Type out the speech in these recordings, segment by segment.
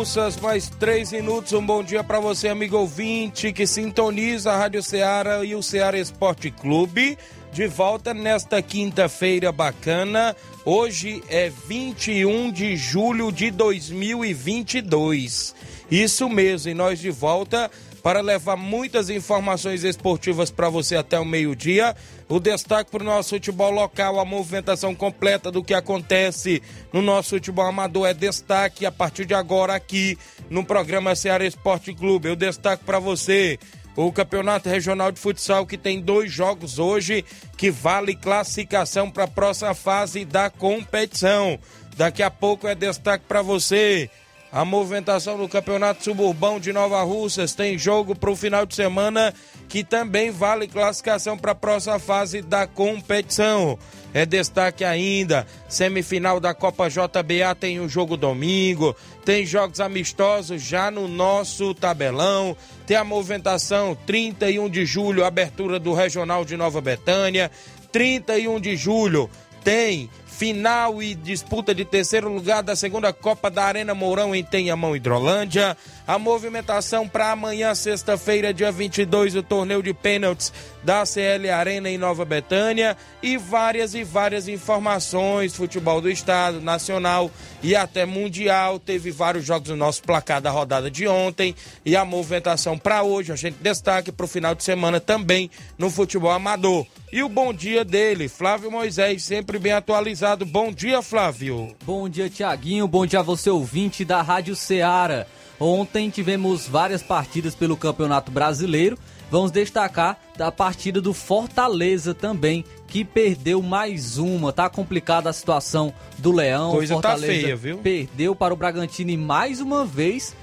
Russas, mais 3 minutos. Um bom dia para você, amigo ouvinte, que sintoniza a Rádio Ceará e o Ceará Esporte Clube. De volta nesta quinta-feira bacana. Hoje é 21 de julho de 2022. Isso mesmo, e nós de volta para levar muitas informações esportivas para você até o meio-dia. O destaque para o nosso futebol local, a movimentação completa do que acontece no nosso futebol amador é destaque a partir de agora aqui no programa Ceará Esporte Clube. Eu destaco para você o Campeonato Regional de Futsal que tem dois jogos hoje que vale classificação para a próxima fase da competição. Daqui a pouco é destaque para você a movimentação do Campeonato Suburbão de Nova Russas tem jogo para o final de semana que também vale classificação para a próxima fase da competição. É destaque ainda, semifinal da Copa JBA tem um jogo domingo, tem jogos amistosos já no nosso tabelão, tem a movimentação 31 de julho, abertura do Regional de Nova Betânia, 31 de julho tem final e disputa de terceiro lugar da segunda Copa da Arena Mourão em Tenhamão, Hidrolândia. A movimentação para amanhã, sexta-feira, dia 22, o torneio de pênaltis da CL Arena em Nova Betânia e várias e várias informações, futebol do estado, nacional e até mundial. Teve vários jogos no nosso placar da rodada de ontem e a movimentação para hoje, a gente destaque para o final de semana também no futebol amador. E o bom dia dele, Flávio Moisés, sempre bem atualizado. Bom dia, Flávio. Bom dia, Tiaguinho. Bom dia a você, ouvinte da Rádio Ceará. Ontem tivemos várias partidas pelo Campeonato Brasileiro. Vamos destacar da partida do Fortaleza também, que perdeu mais uma. Tá complicada a situação do Leão. Coisa tá Fortaleza feia, viu? Perdeu para o Bragantino e mais uma vez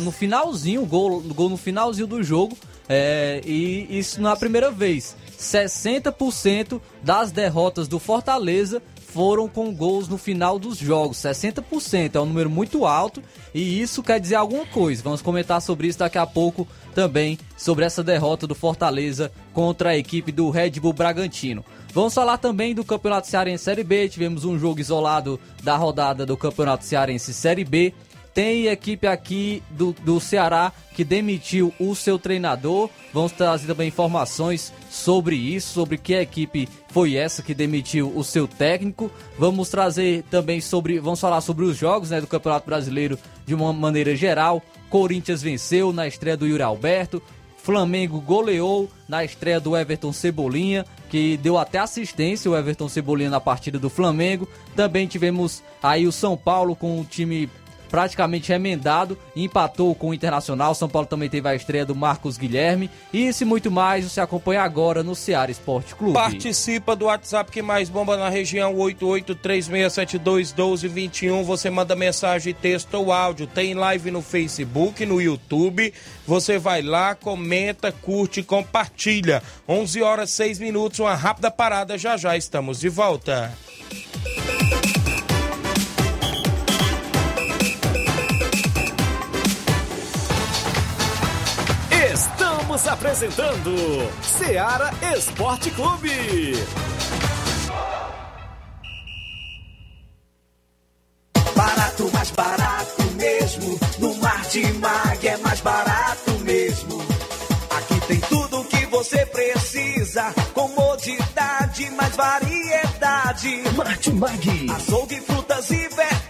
no finalzinho, gol, gol no finalzinho do jogo. É, e isso não é a primeira vez. 60% das derrotas do Fortaleza foram com gols no final dos jogos. 60% é um número muito alto e isso quer dizer alguma coisa. Vamos comentar sobre isso daqui a pouco também, sobre essa derrota do Fortaleza contra a equipe do Red Bull Bragantino. Vamos falar também do Campeonato Cearense Série B. Tivemos um jogo isolado da rodada do Campeonato Cearense Série B. Tem equipe aqui do, do Ceará que demitiu o seu treinador. Vamos trazer também informações sobre isso, sobre que equipe foi essa que demitiu o seu técnico. Vamos trazer também sobre, vamos falar sobre os jogos né, do Campeonato Brasileiro de uma maneira geral. Corinthians venceu na estreia do Yuri Alberto. Flamengo goleou na estreia do Everton Cebolinha, que deu até assistência o Everton Cebolinha na partida do Flamengo. Também tivemos aí o São Paulo com o time praticamente remendado e empatou com o Internacional. São Paulo também teve a estreia do Marcos Guilherme. Isso e muito mais você acompanha agora no Ceará Esporte Clube. Participa do WhatsApp que mais bomba na região 8836721221. Você manda mensagem, texto ou áudio. Tem live no Facebook, no YouTube. Você vai lá, comenta, curte, compartilha. 11 horas 6 minutos, uma rápida parada. Já já estamos de volta. Você precisa. Comodidade, mais variedade variedade. Martimag. Açougue, frutas e verduras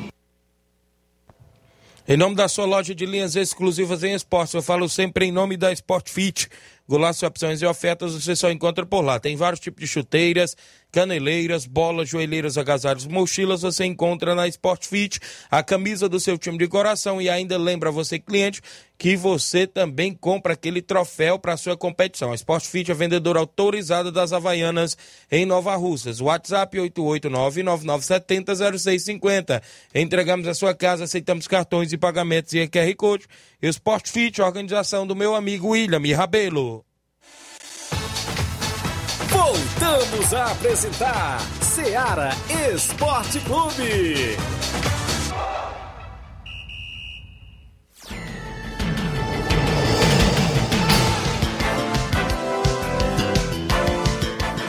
Em nome da sua loja de linhas exclusivas em esportes, eu falo sempre em nome da Sport Fit. Golaço, opções e ofertas você só encontra por lá. Tem vários tipos de chuteiras, caneleiras, bolas, joelheiras, agasalhos, mochilas, você encontra na Sport Fit, a camisa do seu time de coração e ainda lembra você, cliente, que você também compra aquele troféu para sua competição. A Sport Fit é vendedora autorizada das Havaianas em Nova Russas. WhatsApp 889-9970-0650. Entregamos a sua casa, aceitamos cartões e pagamentos e QR Code. E Sport Fit, organização do meu amigo William Rabelo. Voltamos a apresentar Seara Esporte Clube.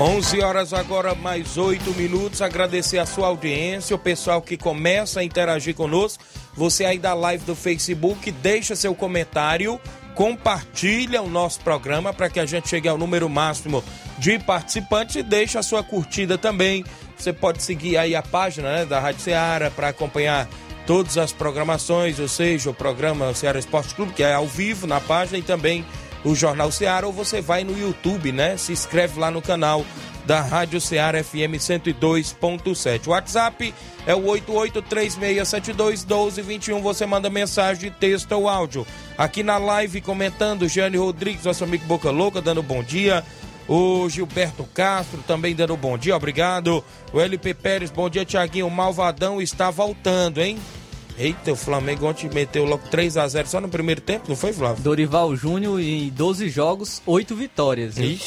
11 horas agora, mais 8 minutos. Agradecer a sua audiência, o pessoal que começa a interagir conosco. Você aí da live do Facebook, deixa seu comentário, compartilha o nosso programa para que a gente chegue ao número máximo de participantes e deixa a sua curtida também. Você pode seguir aí a página né, da Rádio Ceará para acompanhar todas as programações, ou seja, o programa Ceará Esporte Clube, que é ao vivo na página, e também o Jornal Ceará, ou você vai no YouTube, né? Se inscreve lá no canal da Rádio Ceará FM 102.7. O WhatsApp é o 8836721221. Você manda mensagem, texto ou áudio. Aqui na live comentando, Jane Rodrigues, nosso amigo Boca Louca, dando bom dia. O Gilberto Castro também dando bom dia, obrigado. O LP Pérez, bom dia, Tiaguinho. O Malvadão está voltando, hein? Eita, o Flamengo ontem meteu logo 3 a 0 só no primeiro tempo, não foi, Flávio? Dorival Júnior em 12 jogos, 8 vitórias. Hein?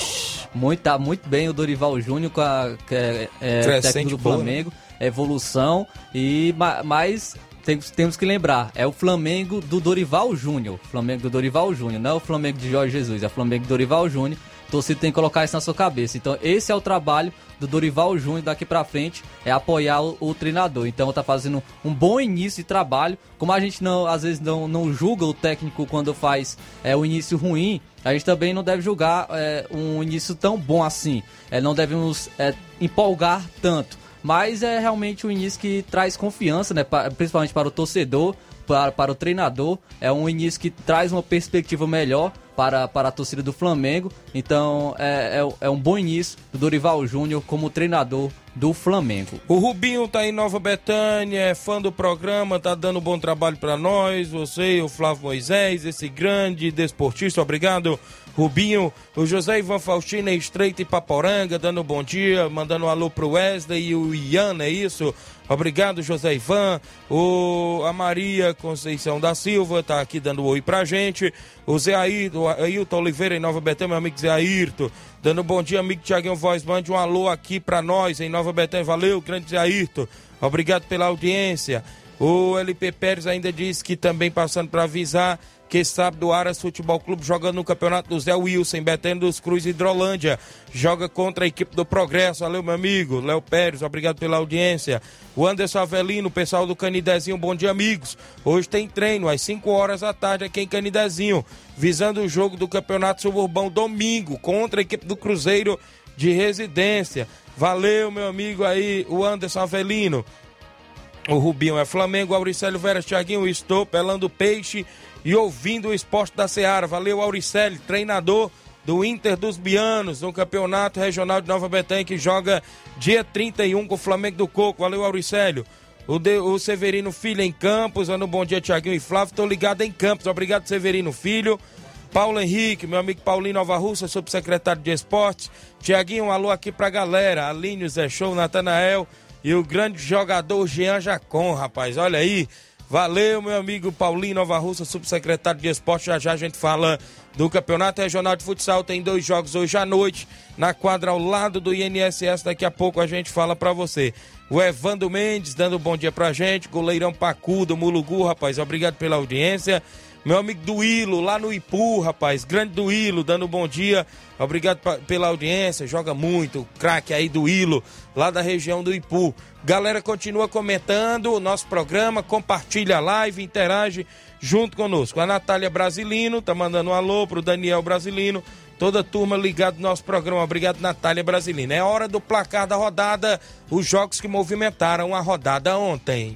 Muito, tá muito bem o Dorival Júnior com a é, é, técnico do boa, né? Flamengo, evolução e mais temos, temos que lembrar, é o Flamengo do Dorival Júnior. Flamengo do Dorival Júnior, não é o Flamengo de Jorge Jesus, é o Flamengo do Dorival Júnior. Torcida tem que colocar isso na sua cabeça. Então, esse é o trabalho do Dorival Júnior daqui para frente é apoiar o, o, treinador. Então tá fazendo um bom início de trabalho. Como a gente não às vezes não, não julga o técnico quando faz é, o início ruim, a gente também não deve julgar é, um início tão bom assim. É, não devemos é, empolgar tanto. Mas é realmente um início que traz confiança, né? principalmente para o torcedor, para, para o treinador. É um início que traz uma perspectiva melhor para, para a torcida do Flamengo. Então é, é, é um bom início do Dorival Júnior como treinador do Flamengo. O Rubinho tá em Nova Betânia, é fã do programa, tá dando um bom trabalho para nós. Você, o Flávio Moisés, esse grande desportista, obrigado. Rubinho, o José Ivan Faustino é Estreito e Paporanga, dando um bom dia, mandando um alô pro Wesley e o Ian, é isso? Obrigado, José Ivan. O, a Maria Conceição da Silva tá aqui dando um oi pra gente. O Zé Ayrton, Ailton Oliveira em Nova Betânia, meu amigo Zé Ayrton. Dando um bom dia, amigo Tiaguinho Voz. Mande um alô aqui pra nós em Nova Betânia. Valeu, grande Zé Ayrton. Obrigado pela audiência. O LP Pérez ainda diz que também passando para avisar que sábado o Aras Futebol Clube jogando no campeonato do Zé Wilson, Betânia dos Cruz, Hidrolândia. Joga contra a equipe do Progresso. Valeu, meu amigo. Léo Pérez, obrigado pela audiência. O Anderson Avelino, pessoal do Canidezinho, bom dia, amigos. Hoje tem treino às 5 horas da tarde aqui em Canidezinho, visando o jogo do Campeonato Suburbão domingo contra a equipe do Cruzeiro de Residência. Valeu, meu amigo aí, o Anderson Avelino. O Rubinho é Flamengo, Auricélio Vera, Thiaguinho, estou pelando peixe e ouvindo o esporte da Seara. Valeu, Auricélio, treinador do Inter dos Bianos, no Campeonato Regional de Nova Betânia, que joga dia 31 com o Flamengo do Coco. Valeu, Auricélio. O, de, o Severino Filho em Campos, dando um bom dia, Tiaguinho e Flávio. Estou ligado em Campos. Obrigado, Severino Filho. Paulo Henrique, meu amigo Paulinho Nova Russa, subsecretário de Esportes. Tiaguinho, um alô aqui pra galera. Aline, Zé Show, Natanael e o grande jogador Jean Jacon, rapaz. Olha aí, Valeu, meu amigo Paulinho Nova Russa, subsecretário de esporte. Já já a gente fala do Campeonato Regional de Futsal. Tem dois jogos hoje à noite na quadra ao lado do INSS. Daqui a pouco a gente fala para você. O Evandro Mendes dando um bom dia pra gente. Goleirão Pacu do Mulugu, rapaz. Obrigado pela audiência. Meu amigo Duílo, lá no Ipu, rapaz. Grande Duílo, dando um bom dia. Obrigado pela audiência. Joga muito. Craque aí do Ilo, lá da região do Ipu. Galera, continua comentando o nosso programa. Compartilha a live, interage junto conosco. A Natália Brasilino tá mandando um alô pro Daniel Brasilino. Toda turma ligada no nosso programa. Obrigado, Natália Brasilina. É hora do placar da rodada. Os jogos que movimentaram a rodada ontem.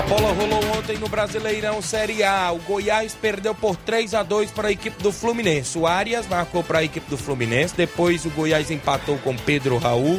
A bola rolou ontem no Brasileirão Série A. O Goiás perdeu por 3 a 2 para a equipe do Fluminense. O Arias marcou para a equipe do Fluminense. Depois o Goiás empatou com Pedro Raul.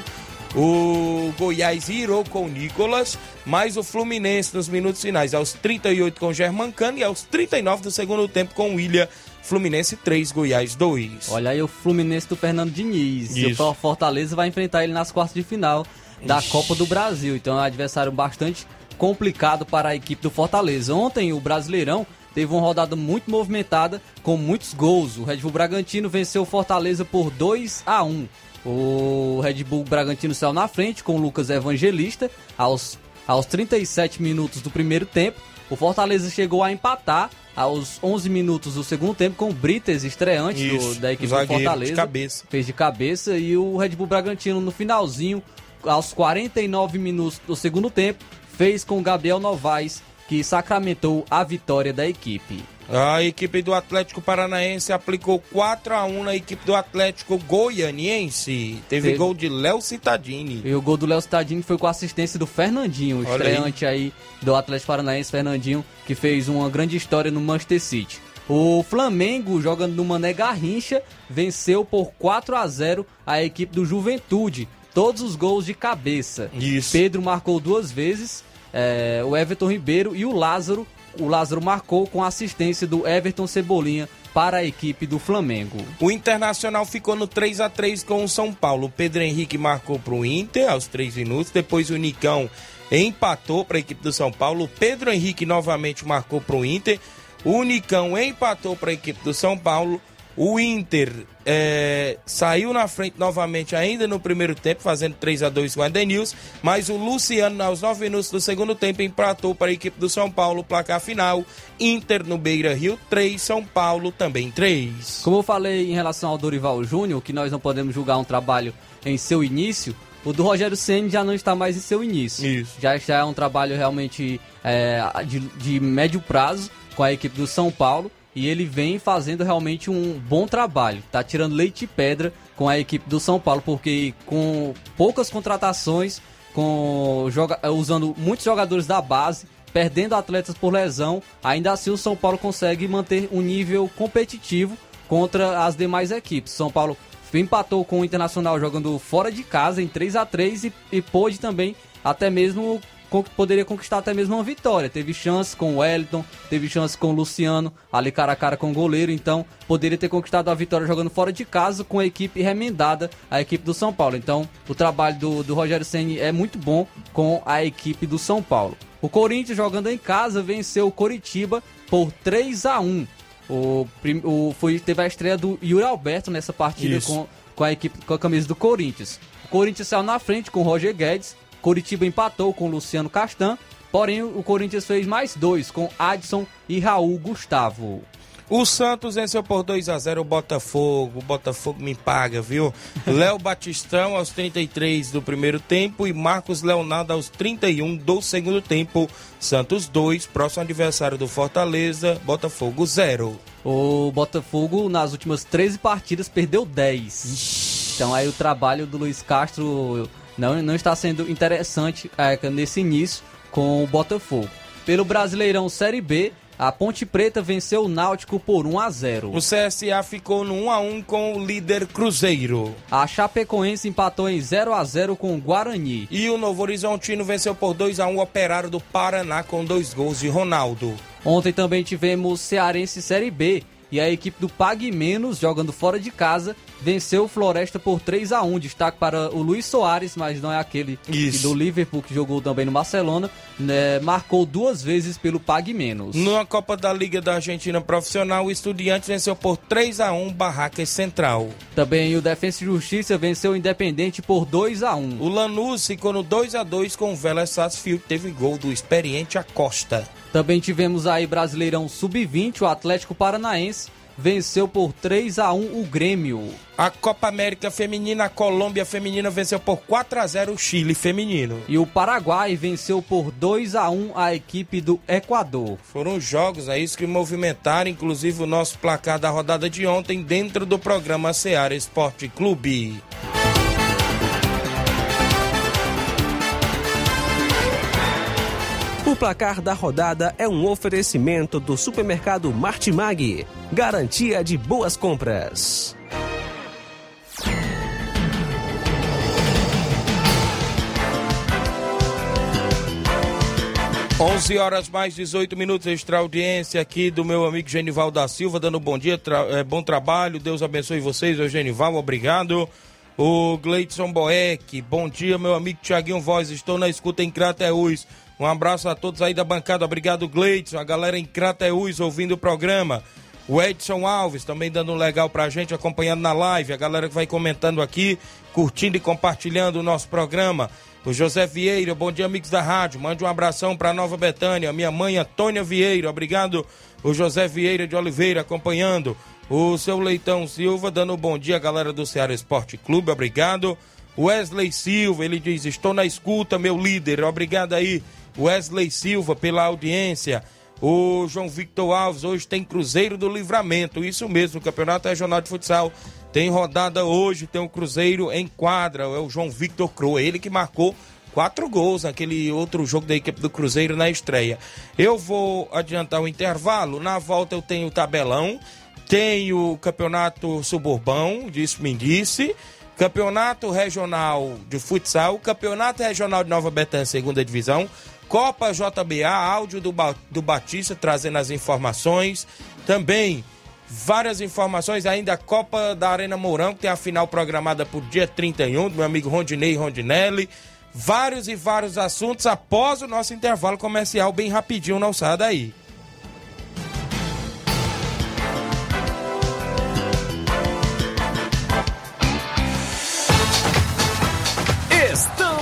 O Goiás irou com o Nicolas, mas o Fluminense nos minutos finais, aos 38 com o Germancano e aos 39 do segundo tempo com o William. Fluminense 3, Goiás 2. Olha aí o Fluminense do Fernando Diniz. Isso. o Fortaleza vai enfrentar ele nas quartas de final da Ixi. Copa do Brasil. Então é um adversário bastante complicado para a equipe do Fortaleza. Ontem o Brasileirão teve uma rodada muito movimentada com muitos gols. O Red Bull Bragantino venceu o Fortaleza por 2 a 1. O Red Bull Bragantino saiu na frente com o Lucas Evangelista aos, aos 37 minutos do primeiro tempo. O Fortaleza chegou a empatar aos 11 minutos do segundo tempo com o Brites estreante Isso, do, da equipe do Fortaleza. De cabeça. Fez de cabeça e o Red Bull Bragantino no finalzinho, aos 49 minutos do segundo tempo, fez com Gabriel Novaes, que sacramentou a vitória da equipe. A equipe do Atlético Paranaense aplicou 4 a 1 na equipe do Atlético Goianiense. Teve, Teve... gol de Léo Cittadini. E o gol do Léo Cittadini foi com assistência do Fernandinho, o estreante aí. aí do Atlético Paranaense, Fernandinho, que fez uma grande história no Manchester City. O Flamengo, jogando no Mané Garrincha, venceu por 4 a 0 a equipe do Juventude. Todos os gols de cabeça. Isso. Pedro marcou duas vezes é, o Everton Ribeiro e o Lázaro. O Lázaro marcou com a assistência do Everton Cebolinha para a equipe do Flamengo. O Internacional ficou no 3 a 3 com o São Paulo. O Pedro Henrique marcou para o Inter aos 3 minutos. Depois o Nicão empatou para a equipe do São Paulo. O Pedro Henrique novamente marcou para o Inter. O Nicão empatou para a equipe do São Paulo. O Inter é, saiu na frente novamente ainda no primeiro tempo, fazendo 3 a 2 com o Edenilson, mas o Luciano, aos 9 minutos do segundo tempo, empatou para a equipe do São Paulo, placar final, Inter no Beira Rio 3, São Paulo também 3. Como eu falei em relação ao Dorival Júnior, que nós não podemos julgar um trabalho em seu início, o do Rogério Senna já não está mais em seu início. Isso. Já, já é um trabalho realmente é, de, de médio prazo com a equipe do São Paulo e ele vem fazendo realmente um bom trabalho. Tá tirando leite e pedra com a equipe do São Paulo, porque com poucas contratações, com joga, usando muitos jogadores da base, perdendo atletas por lesão, ainda assim o São Paulo consegue manter um nível competitivo contra as demais equipes. São Paulo empatou com o Internacional jogando fora de casa em 3 a 3 e, e pôde também até mesmo poderia conquistar até mesmo uma vitória. Teve chance com o Wellington, teve chance com o Luciano, ali cara a cara com o goleiro, então poderia ter conquistado a vitória jogando fora de casa com a equipe remendada, a equipe do São Paulo. Então, o trabalho do, do Rogério Senni é muito bom com a equipe do São Paulo. O Corinthians jogando em casa venceu o Coritiba por 3 a 1. O, o foi teve a estreia do Yuri Alberto nessa partida com, com a equipe com a camisa do Corinthians. O Corinthians saiu na frente com o Roger Guedes Coritiba empatou com Luciano Castan, porém o Corinthians fez mais dois com Adson e Raul Gustavo. O Santos venceu por 2 a 0 o Botafogo. O Botafogo me paga, viu? Léo Batistão aos 33 do primeiro tempo e Marcos Leonardo aos 31 do segundo tempo. Santos 2, próximo adversário do Fortaleza, Botafogo 0. O Botafogo nas últimas 13 partidas perdeu 10. Então aí o trabalho do Luiz Castro não, não está sendo interessante é, nesse início com o Botafogo. Pelo Brasileirão Série B, a Ponte Preta venceu o Náutico por 1 a 0. O CSA ficou no 1 a 1 com o líder Cruzeiro. A Chapecoense empatou em 0 a 0 com o Guarani. E o Novo Horizontino venceu por 2 a 1 o Operário do Paraná com dois gols de Ronaldo. Ontem também tivemos Cearense Série B e a equipe do Pague Menos, jogando fora de casa, venceu o Floresta por 3 a 1 Destaque para o Luiz Soares, mas não é aquele do Liverpool que jogou também no Barcelona. né, marcou duas vezes pelo Pague Menos. Na Copa da Liga da Argentina Profissional, o Estudiantes venceu por 3 a 1 Barracas Central. Também o Defensa e Justiça venceu o Independente por 2 a 1 O Lanús ficou no 2 a 2 com o Vélez Sarsfield, teve gol do experiente Acosta. Também tivemos aí Brasileirão Sub-20, o Atlético Paranaense venceu por 3 a 1 o Grêmio. A Copa América Feminina, a Colômbia Feminina venceu por 4 a 0 o Chile Feminino. E o Paraguai venceu por 2 a 1 a equipe do Equador. Foram jogos aí que movimentaram, inclusive, o nosso placar da rodada de ontem dentro do programa Seara Esporte Clube. Placar da rodada é um oferecimento do supermercado Martimag. Garantia de boas compras. 11 horas mais 18 minutos, extra audiência aqui do meu amigo Genival da Silva, dando bom dia, tra- eh, bom trabalho, Deus abençoe vocês, ô Genival, obrigado. O Gleidson Boeck, bom dia, meu amigo Tiaguinho Voz, estou na escuta em Crateús. Um abraço a todos aí da bancada, obrigado Gleidson, a galera em Crateús ouvindo o programa. O Edson Alves também dando um legal pra gente, acompanhando na live, a galera que vai comentando aqui, curtindo e compartilhando o nosso programa. O José Vieira, bom dia, amigos da rádio. Mande um abração para Nova Betânia. Minha mãe, Antônia Vieira, obrigado. O José Vieira de Oliveira acompanhando. O seu Leitão Silva dando um bom dia, galera do Ceará Esporte Clube, obrigado. Wesley Silva, ele diz: Estou na escuta, meu líder. Obrigado aí, Wesley Silva, pela audiência. O João Victor Alves, hoje tem Cruzeiro do Livramento. Isso mesmo, o Campeonato Regional de Futsal tem rodada hoje, tem um Cruzeiro em quadra. É o João Victor Croa, ele que marcou quatro gols naquele outro jogo da equipe do Cruzeiro na estreia. Eu vou adiantar o intervalo. Na volta eu tenho o tabelão, tenho o Campeonato Suburbão, disse me disse. Campeonato Regional de Futsal, Campeonato Regional de Nova Betânia, segunda divisão, Copa JBA, áudio do, Ba- do Batista trazendo as informações. Também várias informações ainda a Copa da Arena Mourão, que tem a final programada por dia 31, do meu amigo Rondinei Rondinelli. Vários e vários assuntos após o nosso intervalo comercial, bem rapidinho, não saia daí.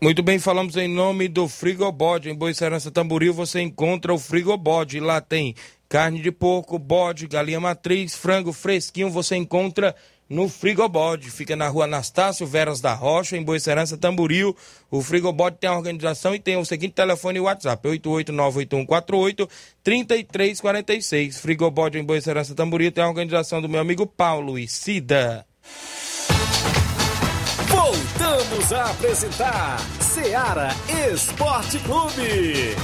Muito bem, falamos em nome do Frigobode. Em Boa Serança Tamboril você encontra o Frigobode. Lá tem carne de porco, bode, galinha matriz, frango fresquinho. Você encontra no Frigobode. Fica na rua Anastácio Veras da Rocha, em Boa Serança Tamboril. O Frigobode tem a organização e tem o seguinte telefone e WhatsApp: 88981483346. Frigobode em Boa Serança Tamboril tem a organização do meu amigo Paulo e Cida. Voltamos a apresentar Seara Esporte Clube.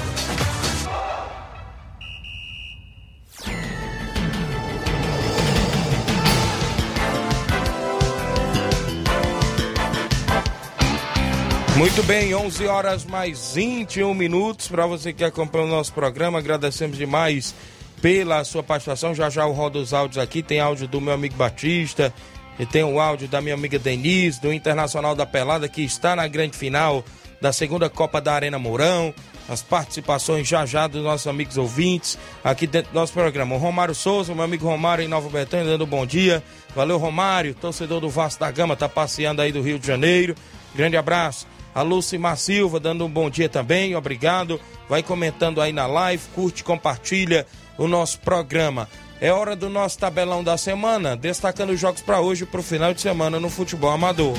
Muito bem, 11 horas mais 21 minutos. Para você que acompanha o nosso programa, agradecemos demais pela sua participação. Já já eu rodo os áudios aqui. Tem áudio do meu amigo Batista, e tem o áudio da minha amiga Denise, do Internacional da Pelada, que está na grande final da segunda Copa da Arena Mourão. as participações já já dos nossos amigos ouvintes aqui dentro do nosso programa. O Romário Souza, meu amigo Romário em Nova Betânia, dando um bom dia. Valeu, Romário, torcedor do Vasco da Gama, tá passeando aí do Rio de Janeiro. Grande abraço. A Lucimar Silva dando um bom dia também, obrigado. Vai comentando aí na live, curte, compartilha o nosso programa. É hora do nosso tabelão da semana, destacando os jogos para hoje e para o final de semana no futebol amador.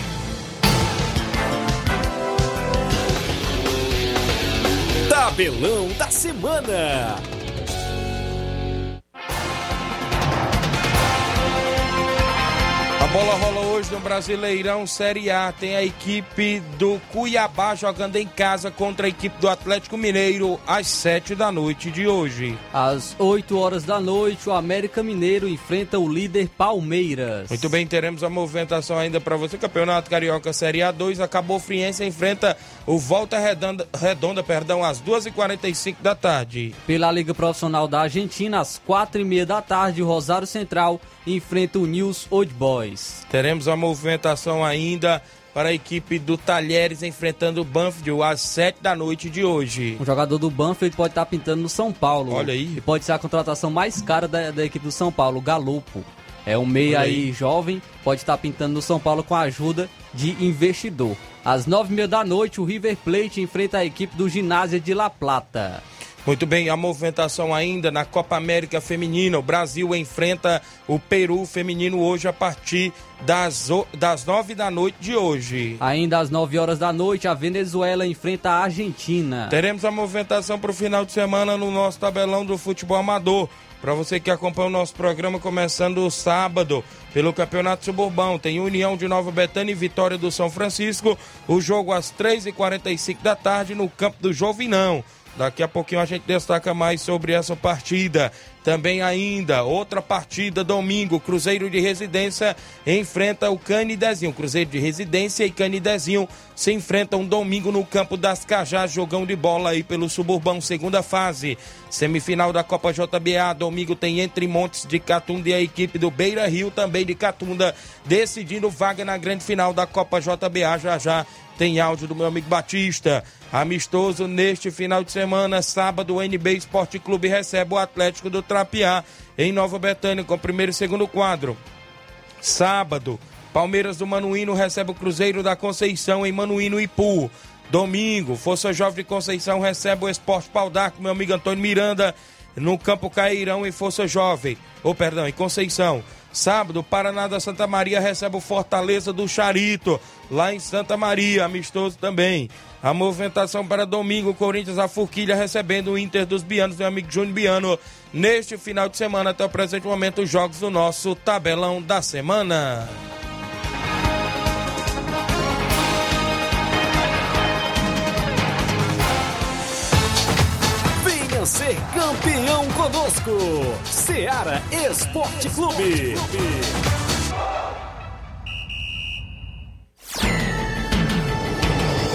Tabelão da semana. A bola rola hoje no Brasileirão Série A. Tem a equipe do Cuiabá jogando em casa contra a equipe do Atlético Mineiro às 7 da noite de hoje. Às 8 horas da noite, o América Mineiro enfrenta o líder Palmeiras. Muito bem, teremos a movimentação ainda para você. Campeonato Carioca Série A2. Acabou Friense enfrenta o Volta Redonda, Redonda perdão, às 2h45 da tarde. Pela Liga Profissional da Argentina, às 4h30 da tarde, o Rosário Central enfrenta o News Old Boys. Teremos a movimentação ainda para a equipe do Talheres enfrentando o Banfield às 7 da noite de hoje. Um jogador do Banfield pode estar pintando no São Paulo. Olha aí. E pode ser a contratação mais cara da, da equipe do São Paulo, o Galopo. É um meia aí. aí. jovem, pode estar pintando no São Paulo com a ajuda de investidor. Às nove e meia da noite, o River Plate enfrenta a equipe do Ginásio de La Plata. Muito bem, a movimentação ainda na Copa América Feminina. O Brasil enfrenta o Peru Feminino hoje a partir das, das 9 da noite de hoje. Ainda às 9 horas da noite, a Venezuela enfrenta a Argentina. Teremos a movimentação para o final de semana no nosso tabelão do futebol amador. Para você que acompanha o nosso programa, começando sábado pelo Campeonato Suburbão. Tem União de Nova Betânia e Vitória do São Francisco. O jogo às 3h45 da tarde no campo do Jovinão. Daqui a pouquinho a gente destaca mais sobre essa partida. Também ainda, outra partida domingo, Cruzeiro de Residência enfrenta o Canidezinho. Cruzeiro de Residência e Canidezinho se enfrentam domingo no campo das Cajás, jogão de bola aí pelo Suburbão, segunda fase. Semifinal da Copa JBA, domingo tem Entre Montes de Catunda e a equipe do Beira Rio, também de Catunda, decidindo vaga na grande final da Copa JBA. Já já tem áudio do meu amigo Batista. Amistoso neste final de semana, sábado, o NB Esporte Clube recebe o Atlético do Trapiá em Nova Betânia com primeiro e segundo quadro. Sábado, Palmeiras do Manuíno recebe o Cruzeiro da Conceição em Manuíno Ipu. Domingo, Força Jovem de Conceição recebe o Esporte Pau d'Arco, meu amigo Antônio Miranda, no Campo Cairão em Força Jovem. Ou, perdão, em Conceição. Sábado, Paraná da Santa Maria recebe o Fortaleza do Charito, lá em Santa Maria, amistoso também. A movimentação para domingo, Corinthians a Forquilha recebendo o Inter dos Bianos, meu amigo Júnior Biano, neste final de semana, até o presente momento, os jogos do nosso tabelão da semana. Ser campeão conosco. Seara Esporte Clube.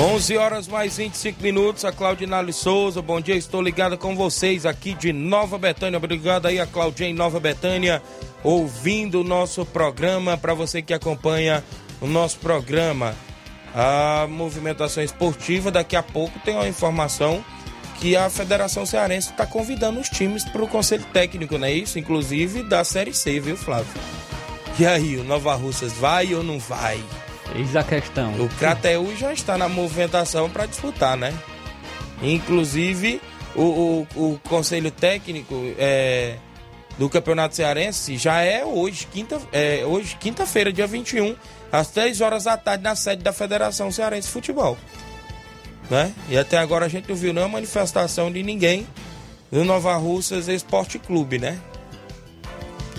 11 horas mais 25 minutos, a Claudinale Souza, bom dia, estou ligada com vocês aqui de Nova Betânia, obrigado aí a Claudinha em Nova Betânia, ouvindo o nosso programa, para você que acompanha o nosso programa, a movimentação esportiva, daqui a pouco tem uma informação que a Federação Cearense está convidando os times para o Conselho Técnico, não é isso? Inclusive da Série C, viu Flávio? E aí, o Nova Russas vai ou não vai? Eis a questão. O Crateú já está na movimentação para disputar, né? Inclusive, o, o, o Conselho Técnico é, do Campeonato Cearense já é hoje, quinta, é, hoje, quinta-feira, dia 21, às 3 horas da tarde, na sede da Federação Cearense de Futebol. Né? E até agora a gente não viu nenhuma manifestação de ninguém do Nova Russas Esporte Clube, né?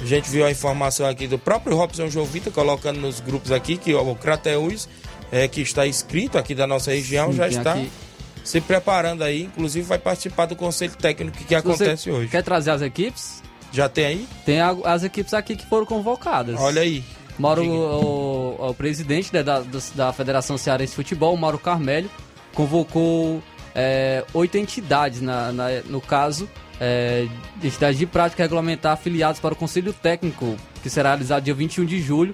A gente viu a informação aqui do próprio Robson Jovita colocando nos grupos aqui que o Crateus, é, que está inscrito aqui da nossa região, Sim, já está aqui. se preparando aí, inclusive vai participar do conselho técnico que Você acontece hoje. Quer trazer as equipes? Já tem aí? Tem as equipes aqui que foram convocadas. Olha aí. Mauro, o, o- o presidente né, da, da Federação Cearense de Futebol, Mauro Carmelho, convocou é, oito entidades, na, na- no caso, é, entidades de prática regulamentar afiliados para o Conselho Técnico, que será realizado dia 21 de julho,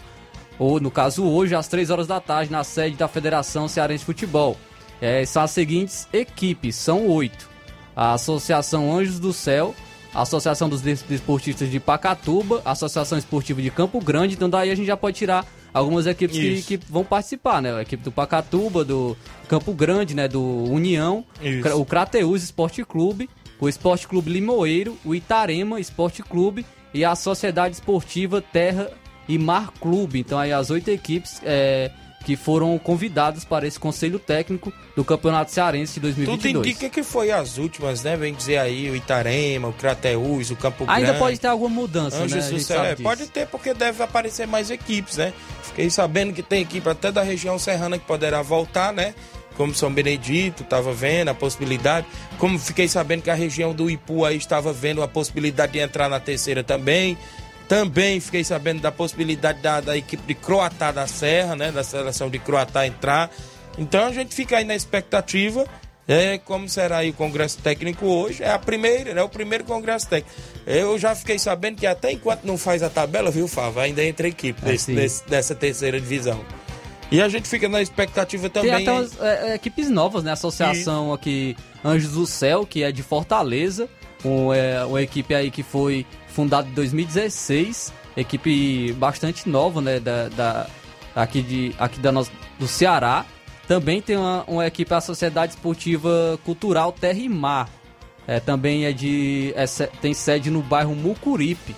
ou no caso hoje, às 3 horas da tarde, na sede da Federação Cearense de Futebol. é, são as seguintes equipes, são oito. A Associação Anjos do Céu, Associação dos Desportistas de Pacatuba, Associação Esportiva de Campo Grande, então daí a gente já pode tirar algumas equipes que, que, vão participar, né? A equipe do Pacatuba, do Campo Grande, né? Do União, Isso. o Crateus Esporte Clube, o Esporte Clube Limoeiro, o Itarema Esporte Clube e a Sociedade Esportiva Terra e Mar Clube. Então aí as oito equipes é, que foram convidadas para esse conselho técnico do Campeonato Cearense de 2022. Tudo indica que foi as últimas, né? Vem dizer aí o Itarema, o Crateús, o Campo Grande. Ainda pode ter alguma mudança, Anjos né? Do céu. É, pode ter, porque deve aparecer mais equipes, né? Fiquei sabendo que tem equipe até da região serrana que poderá voltar, né? Como São Benedito, estava vendo a possibilidade. Como fiquei sabendo que a região do Ipu aí estava vendo a possibilidade de entrar na terceira também. Também fiquei sabendo da possibilidade da, da equipe de Croatá da Serra, né? Da seleção de Croatá entrar. Então a gente fica aí na expectativa. É, como será aí o Congresso Técnico hoje? É a primeira, né? O primeiro Congresso Técnico. Eu já fiquei sabendo que até enquanto não faz a tabela, viu, Fábio? Ainda entra equipe é, desse, desse, dessa terceira divisão. E a gente fica na expectativa também. Tem até umas, é, é, equipes novas, né? Associação e... aqui Anjos do Céu, que é de Fortaleza. Um, é, uma equipe aí que foi fundado em 2016, equipe bastante nova, né, da, da aqui, de, aqui da nossa, do Ceará. Também tem uma, uma equipe, a Sociedade Esportiva Cultural Terra e Mar. É, também é de. É, tem sede no bairro Mucuripe.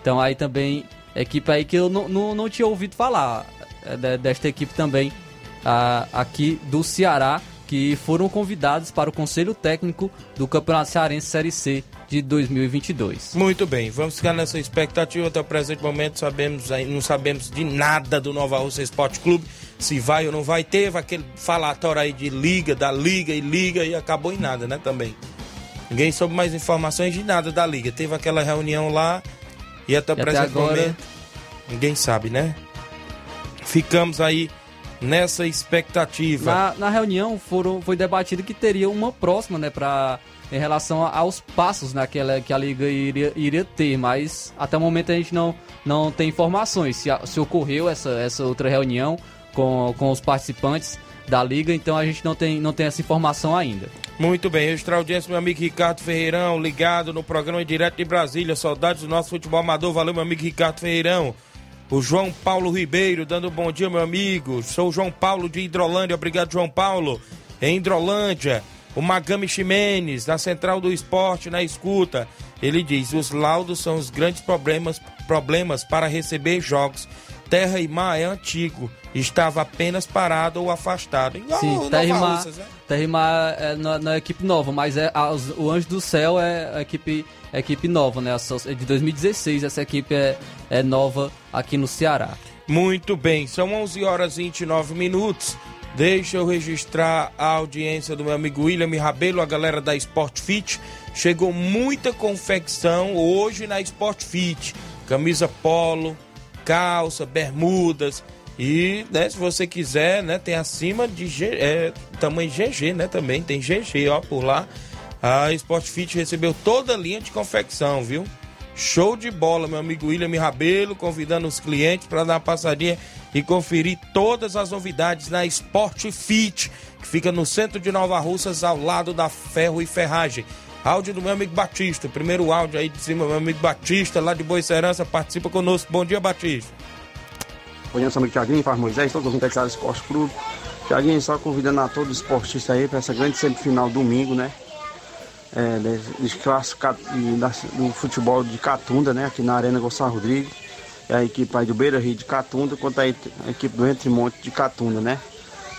Então aí também, equipe aí que eu não, não, não tinha ouvido falar. É, desta equipe também a, aqui do Ceará, que foram convidados para o Conselho Técnico do Campeonato Cearense Série C de 2022. Muito bem, vamos ficar nessa expectativa até o presente momento. Sabemos, não sabemos de nada do Nova Rússia Esporte Clube, se vai ou não vai. Teve aquele falatório aí de liga, da liga e liga e acabou em nada, né? Também. Ninguém soube mais informações de nada da liga. Teve aquela reunião lá e até o presente agora... momento ninguém sabe, né? Ficamos aí nessa expectativa. Na, na reunião foram, foi debatido que teria uma próxima, né, para em relação aos passos né, que, a liga iria, iria ter, mas até o momento a gente não, não tem informações se, se ocorreu essa, essa outra reunião com, com os participantes da liga, então a gente não tem, não tem essa informação ainda. Muito bem, registrar audiência, meu amigo Ricardo Ferreirão, ligado no programa direto de Brasília. Saudades do nosso futebol amador. Valeu, meu amigo Ricardo Ferreirão. O João Paulo Ribeiro dando um bom dia, meu amigo. Sou o João Paulo de Hidrolândia. Obrigado, João Paulo. Em Hidrolândia. O Magami Ximenes, da Central do Esporte, na escuta, ele diz: os laudos são os grandes problemas, problemas para receber jogos. Terra e Mar é antigo, estava apenas parado ou afastado. Igual Sim, Terra e, Mar, Russas, né? Terra e Mar é, não é equipe nova, mas é a, o Anjo do Céu é a equipe, a equipe nova, né? É de 2016, essa equipe é, é nova aqui no Ceará. Muito bem, são 11 horas e 29 minutos. Deixa eu registrar a audiência do meu amigo William Rabelo, a galera da Sport Fit. Chegou muita confecção hoje na Sport Fit. Camisa polo, calça, bermudas. E, né, se você quiser, né, tem acima de G, é, tamanho GG, né, também. Tem GG, ó, por lá. A Sport Fit recebeu toda a linha de confecção, viu? Show de bola, meu amigo William Rabelo, convidando os clientes para dar uma passadinha e conferir todas as novidades na Sport Fit, que fica no centro de Nova Russas, ao lado da Ferro e Ferragem. Áudio do meu amigo Batista, primeiro áudio aí de cima, meu amigo Batista, lá de Boa Serança, participa conosco. Bom dia, Batista. Bom dia, amigo Tiaguinho, faz Moisés, todos os integrados do Esporte Clube. Tiaguinho, só convidando a todos os esportistas aí para essa grande semifinal domingo, né? É, classificado do futebol de Catunda, né? Aqui na Arena Gonçalo Rodrigues a equipe aí do Beira Rio de Catunda contra a equipe do Entre Monte de Catunda, né?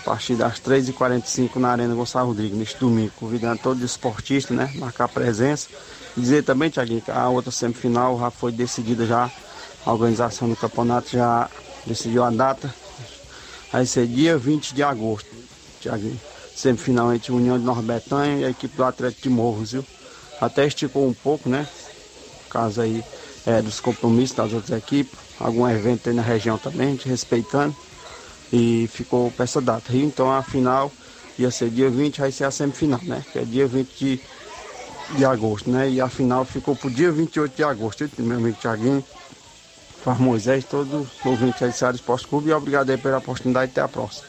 A partir das 3h45 na Arena Gonçalo Rodrigues, neste domingo, convidando todos os esportistas, né? Marcar presença. Dizer também, Tiaguinho, que a outra semifinal já foi decidida já, a organização do campeonato já decidiu a data. Vai ser dia 20 de agosto, Tiaguinho. Semifinal entre União de Norbertanha e a equipe do Atlético de Morros, viu? Até esticou um pouco, né? Caso aí é, dos compromissos das outras equipes, algum evento aí na região também, te respeitando. E ficou para essa data. Então a final ia ser dia 20, vai ser a semifinal, né? Que é dia 20 de, de agosto, né? E a final ficou para o dia 28 de agosto. Meu amigo Thiaguinho, Faz Moisés, todo ouvinte aí do Ceará Esporte Clube. E obrigado aí pela oportunidade. Até a próxima.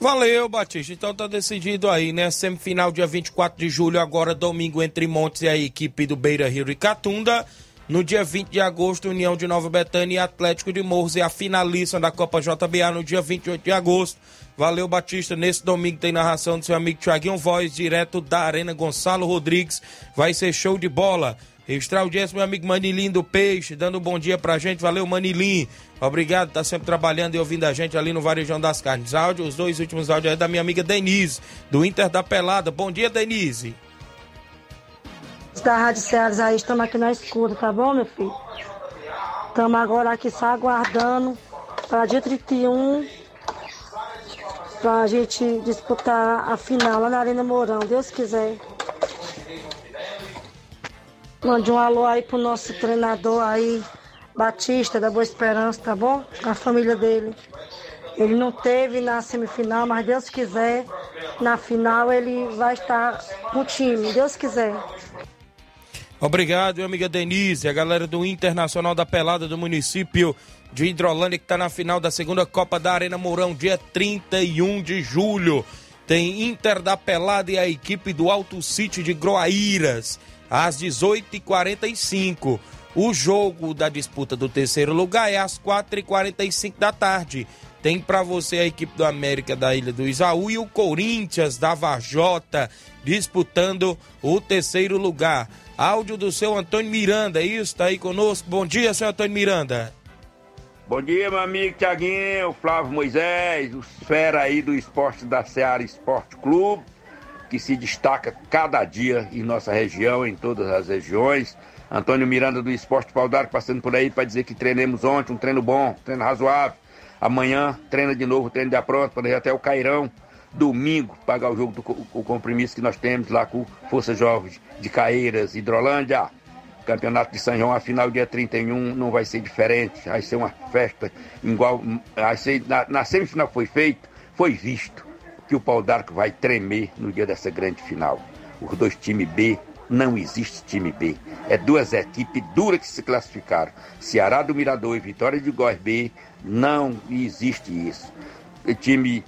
Valeu, Batista. Então tá decidido aí, né? Semifinal dia 24 de julho, agora domingo, entre Montes e a equipe do Beira Rio e Catunda. No dia 20 de agosto, União de Nova Betânia e Atlético de Morros é a finalista da Copa JBA no dia 28 de agosto. Valeu, Batista. Nesse domingo tem narração do seu amigo Tiaguinho Voz, direto da Arena Gonçalo Rodrigues. Vai ser show de bola. Registrar a audiência, meu amigo Manilim do Peixe, dando um bom dia pra gente. Valeu, Manilim. Obrigado, tá sempre trabalhando e ouvindo a gente ali no Varejão das Carnes. Áudio, os dois últimos áudios é da minha amiga Denise, do Inter da Pelada. Bom dia, Denise. Da Rádio Cearas aí, estamos aqui na escuta, tá bom, meu filho? Estamos agora aqui só aguardando para dia 31 pra gente disputar a final lá na Arena Mourão, Deus quiser. Mande um alô aí pro nosso treinador aí, Batista, da Boa Esperança, tá bom? A família dele. Ele não teve na semifinal, mas Deus quiser, na final ele vai estar com o time, Deus quiser. Obrigado, minha amiga Denise, a galera do Internacional da Pelada do município de Hidrolândia, que está na final da segunda Copa da Arena Mourão, dia 31 de julho. Tem Inter da Pelada e a equipe do Alto City de Groaíras, às 18h45. O jogo da disputa do terceiro lugar é às 4h45 da tarde. Tem para você a equipe do América da Ilha do Isaú e o Corinthians da Vajota disputando o terceiro lugar. Áudio do seu Antônio Miranda, é isso? Tá aí conosco. Bom dia, seu Antônio Miranda. Bom dia, meu amigo Tiaguinho, Flávio Moisés, os fera aí do esporte da Seara Esporte Clube, que se destaca cada dia em nossa região, em todas as regiões. Antônio Miranda do Esporte Pau d'Arco passando por aí para dizer que treinemos ontem, um treino bom, um treino razoável. Amanhã treina de novo, treino de pronto, para ir até o Cairão. Domingo, pagar o jogo do o compromisso que nós temos lá com Força Jovens de Caeiras, Hidrolândia. Campeonato de São João, a final dia 31 não vai ser diferente, vai ser uma festa igual. Vai ser, na, na semifinal foi feito, foi visto que o pau d'arco vai tremer no dia dessa grande final. Os dois times B, não existe time B. É duas equipes duras que se classificaram. Ceará do Mirador e Vitória de Góis B, não existe isso. O time,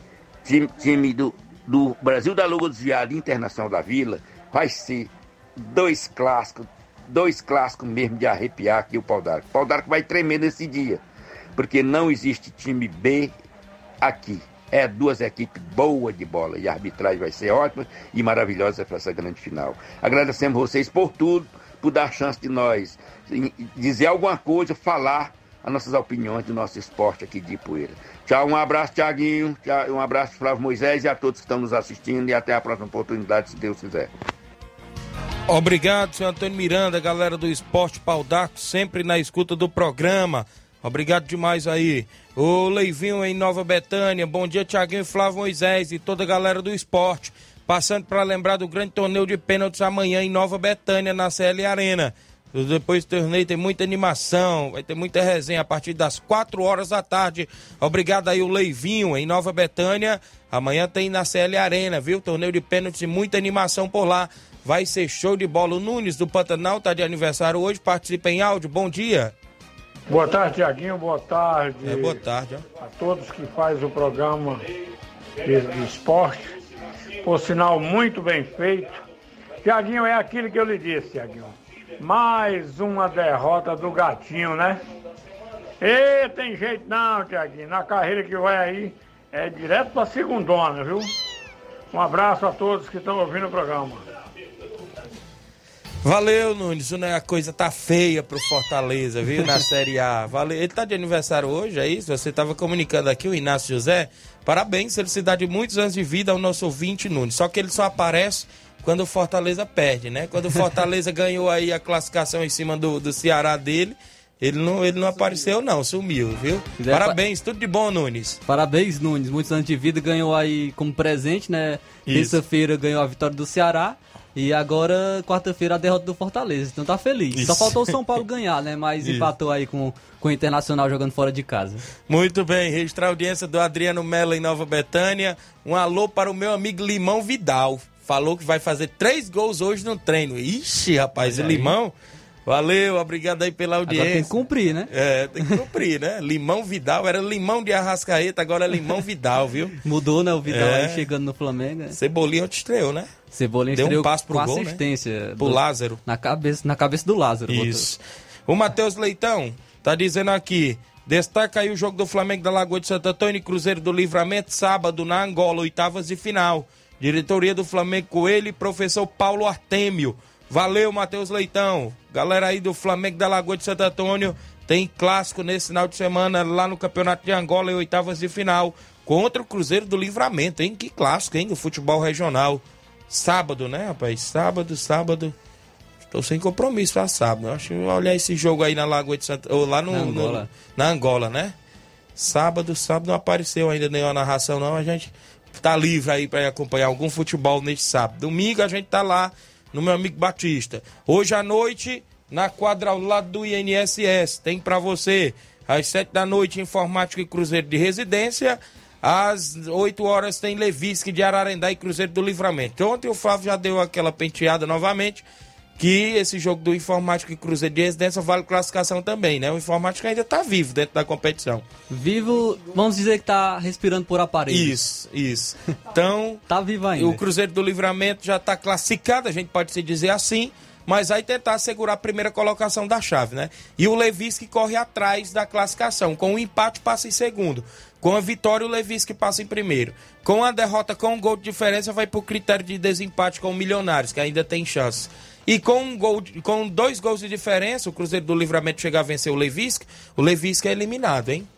time, time do, do Brasil da Lua do Viado Internacional da Vila vai ser dois clássicos, dois clássicos mesmo de arrepiar aqui o pau d'arco. O pau d'arco vai tremer nesse dia, porque não existe time B aqui. É duas equipes boas de bola e a arbitragem vai ser ótima e maravilhosa para essa grande final. Agradecemos vocês por tudo, por dar chance de nós dizer alguma coisa, falar as nossas opiniões do nosso esporte aqui de Poeira. Tchau, um abraço, Tiaguinho, um abraço, Flávio Moisés e a todos que estão nos assistindo e até a próxima oportunidade, se Deus quiser. Obrigado, senhor Antônio Miranda, galera do Esporte Pau sempre na escuta do programa. Obrigado demais aí. O Leivinho em Nova Betânia. Bom dia, Tiaguinho Flávio Moisés e toda a galera do esporte. Passando para lembrar do grande torneio de pênaltis amanhã em Nova Betânia, na CL Arena. Depois do torneio tem muita animação, vai ter muita resenha a partir das 4 horas da tarde. Obrigado aí o Leivinho em Nova Betânia. Amanhã tem na CL Arena, viu? Torneio de pênaltis e muita animação por lá. Vai ser show de bola. O Nunes do Pantanal tá de aniversário hoje. Participa em áudio. Bom dia. Boa tarde, Tiaguinho. Boa tarde. É, boa tarde. Ó. A todos que fazem o programa de, de esporte. Por sinal, muito bem feito. Tiaguinho, é aquilo que eu lhe disse, Tiaguinho. Mais uma derrota do gatinho, né? E tem jeito não, Tiaguinho. Na carreira que vai aí, é direto pra segundona, viu? Um abraço a todos que estão ouvindo o programa. Valeu, Nunes. Né? A coisa tá feia pro Fortaleza, viu? Na Série A. Valeu. Ele tá de aniversário hoje, é isso? Você tava comunicando aqui, o Inácio José. Parabéns, felicidade de muitos anos de vida ao nosso ouvinte Nunes. Só que ele só aparece quando o Fortaleza perde, né? Quando o Fortaleza ganhou aí a classificação em cima do, do Ceará dele, ele não, ele não apareceu, não, sumiu, viu? Parabéns, tudo de bom, Nunes. Parabéns, Nunes. Muitos anos de vida, ganhou aí como presente, né? Terça-feira ganhou a vitória do Ceará. E agora, quarta-feira, a derrota do Fortaleza. Então tá feliz. Isso. Só faltou o São Paulo ganhar, né? Mas Isso. empatou aí com, com o Internacional jogando fora de casa. Muito bem. Registrar a audiência do Adriano Mello em Nova Betânia. Um alô para o meu amigo Limão Vidal. Falou que vai fazer três gols hoje no treino. Ixi, rapaz, Limão. Valeu, obrigado aí pela audiência. Agora tem que cumprir, né? É, tem que cumprir, né? Limão Vidal, era limão de Arrascaeta, agora é limão Vidal, viu? Mudou, né? O Vidal É. aí chegando no Flamengo. né? Cebolinha te estreou, né? Cebolinha Deu um passo pro com gol, né? assistência. Pro Lázaro. Na cabeça, na cabeça do Lázaro. Isso. O Matheus Leitão tá dizendo aqui. Destaca aí o jogo do Flamengo da Lagoa de Santo Antônio e Cruzeiro do Livramento, sábado na Angola, oitavas de final. Diretoria do Flamengo Coelho e professor Paulo Artêmio. Valeu, Matheus Leitão. Galera aí do Flamengo da Lagoa de Santo Antônio, tem clássico nesse final de semana lá no Campeonato de Angola em oitavas de final contra o Cruzeiro do Livramento, hein? Que clássico, hein? Do futebol regional. Sábado, né, rapaz? Sábado, sábado. Tô sem compromisso pra sábado. Eu acho que eu vou olhar esse jogo aí na Lagoa de Santa. Ou lá no, Na no- Angola. na Angola, né? Sábado, sábado não apareceu ainda nenhuma narração, não. A gente tá livre aí pra acompanhar algum futebol neste sábado. Domingo a gente tá lá no meu amigo Batista. Hoje à noite, na quadra ao lado do INSS, tem pra você às sete da noite Informática e Cruzeiro de Residência. Às 8 horas tem Levisque de Ararendá e Cruzeiro do Livramento. Ontem o Flávio já deu aquela penteada novamente que esse jogo do Informática e Cruzeiro de Residência vale classificação também, né? O Informática ainda tá vivo dentro da competição. Vivo, vamos dizer que tá respirando por aparelho. Isso, isso. Então, tá vivo ainda. o Cruzeiro do Livramento já tá classificado, a gente pode se dizer assim, mas vai tentar segurar a primeira colocação da chave, né? E o Levisque corre atrás da classificação, com o empate passa em segundo. Com a vitória, o Levisque passa em primeiro. Com a derrota com um gol de diferença, vai pro critério de desempate com o Milionários, que ainda tem chance. E com, um gol, com dois gols de diferença, o Cruzeiro do Livramento chegar a vencer o Levisque, o Levisque é eliminado, hein?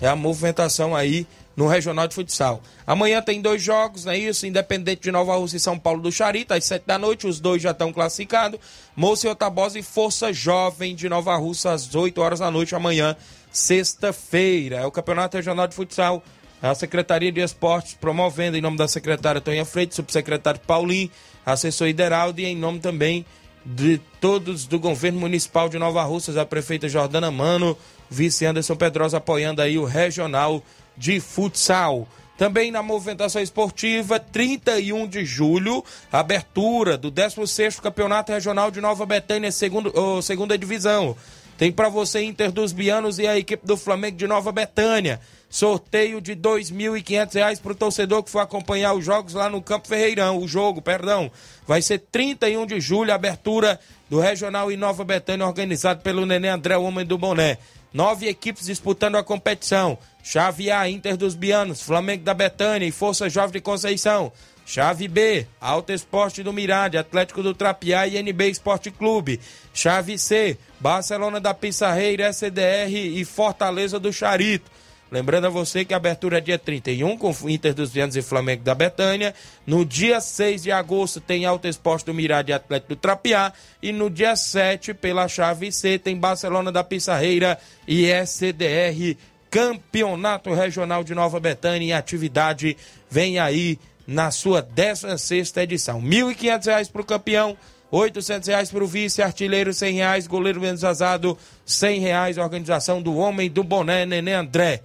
É a movimentação aí no Regional de Futsal. Amanhã tem dois jogos, não é isso? Independente de Nova Rússia e São Paulo do Charita, às sete da noite, os dois já estão classificados. Moça e Otabosa e Força Jovem de Nova Rússia, às 8 horas da noite, amanhã, sexta-feira. É o Campeonato Regional de Futsal. A Secretaria de Esportes promovendo em nome da secretária Tonha Freitas, subsecretário Paulinho, assessor Hideraldo e em nome também de todos do governo municipal de Nova Russas, a prefeita Jordana Mano, vice Anderson Pedrosa apoiando aí o regional de futsal. Também na movimentação esportiva, 31 de julho, abertura do 16º Campeonato Regional de Nova Betânia, segundo, ô, segunda divisão. Tem para você Inter dos Bianos e a equipe do Flamengo de Nova Betânia. Sorteio de 2.500 reais para o torcedor que for acompanhar os jogos lá no Campo Ferreirão. O jogo, perdão. Vai ser 31 de julho, abertura do Regional em Nova Betânia, organizado pelo Nenê André, o homem do boné. Nove equipes disputando a competição. Chave A, Inter dos Bianos, Flamengo da Betânia e Força Jovem de Conceição. Chave B, Alto Esporte do Mirade, Atlético do Trapiá e NB Esporte Clube. Chave C, Barcelona da Pissarreira, SDR e Fortaleza do Charito. Lembrando a você que a abertura é dia 31 com Inter dos Vianos e Flamengo da Betânia. No dia 6 de agosto tem Alto Esporte do Mirade e Atlético do Trapiá. E no dia 7, pela chave C, tem Barcelona da Pissarreira e SDR. Campeonato Regional de Nova Betânia em atividade. Vem aí na sua 16 edição. R$ 1.500 para o campeão. 800 reais para o vice, artilheiro 100 reais, goleiro menos azado 100 reais, organização do Homem do Boné, Nenê André.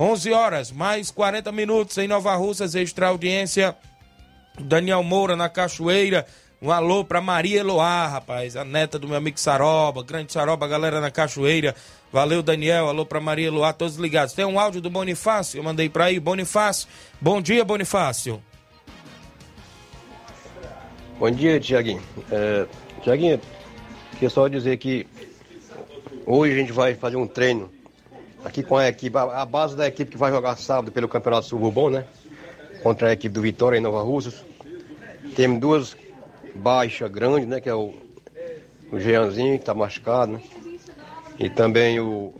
11 horas, mais 40 minutos em Nova Russas, extra audiência. Daniel Moura na Cachoeira. Um alô pra Maria Eloá, rapaz, a neta do meu amigo Saroba, grande Saroba, galera na Cachoeira. Valeu, Daniel. Alô pra Maria Eloá, todos ligados. Tem um áudio do Bonifácio, eu mandei pra aí. Bonifácio, bom dia, Bonifácio. Bom dia, Tiaguinho. É, Tiaguinho, queria só dizer que hoje a gente vai fazer um treino aqui com a equipe, a base da equipe que vai jogar sábado pelo Campeonato Suburbão, né? Contra a equipe do Vitória em Nova Russas. Temos duas baixas grandes, né? Que é o, o Jeanzinho, que tá machucado, né? E também o,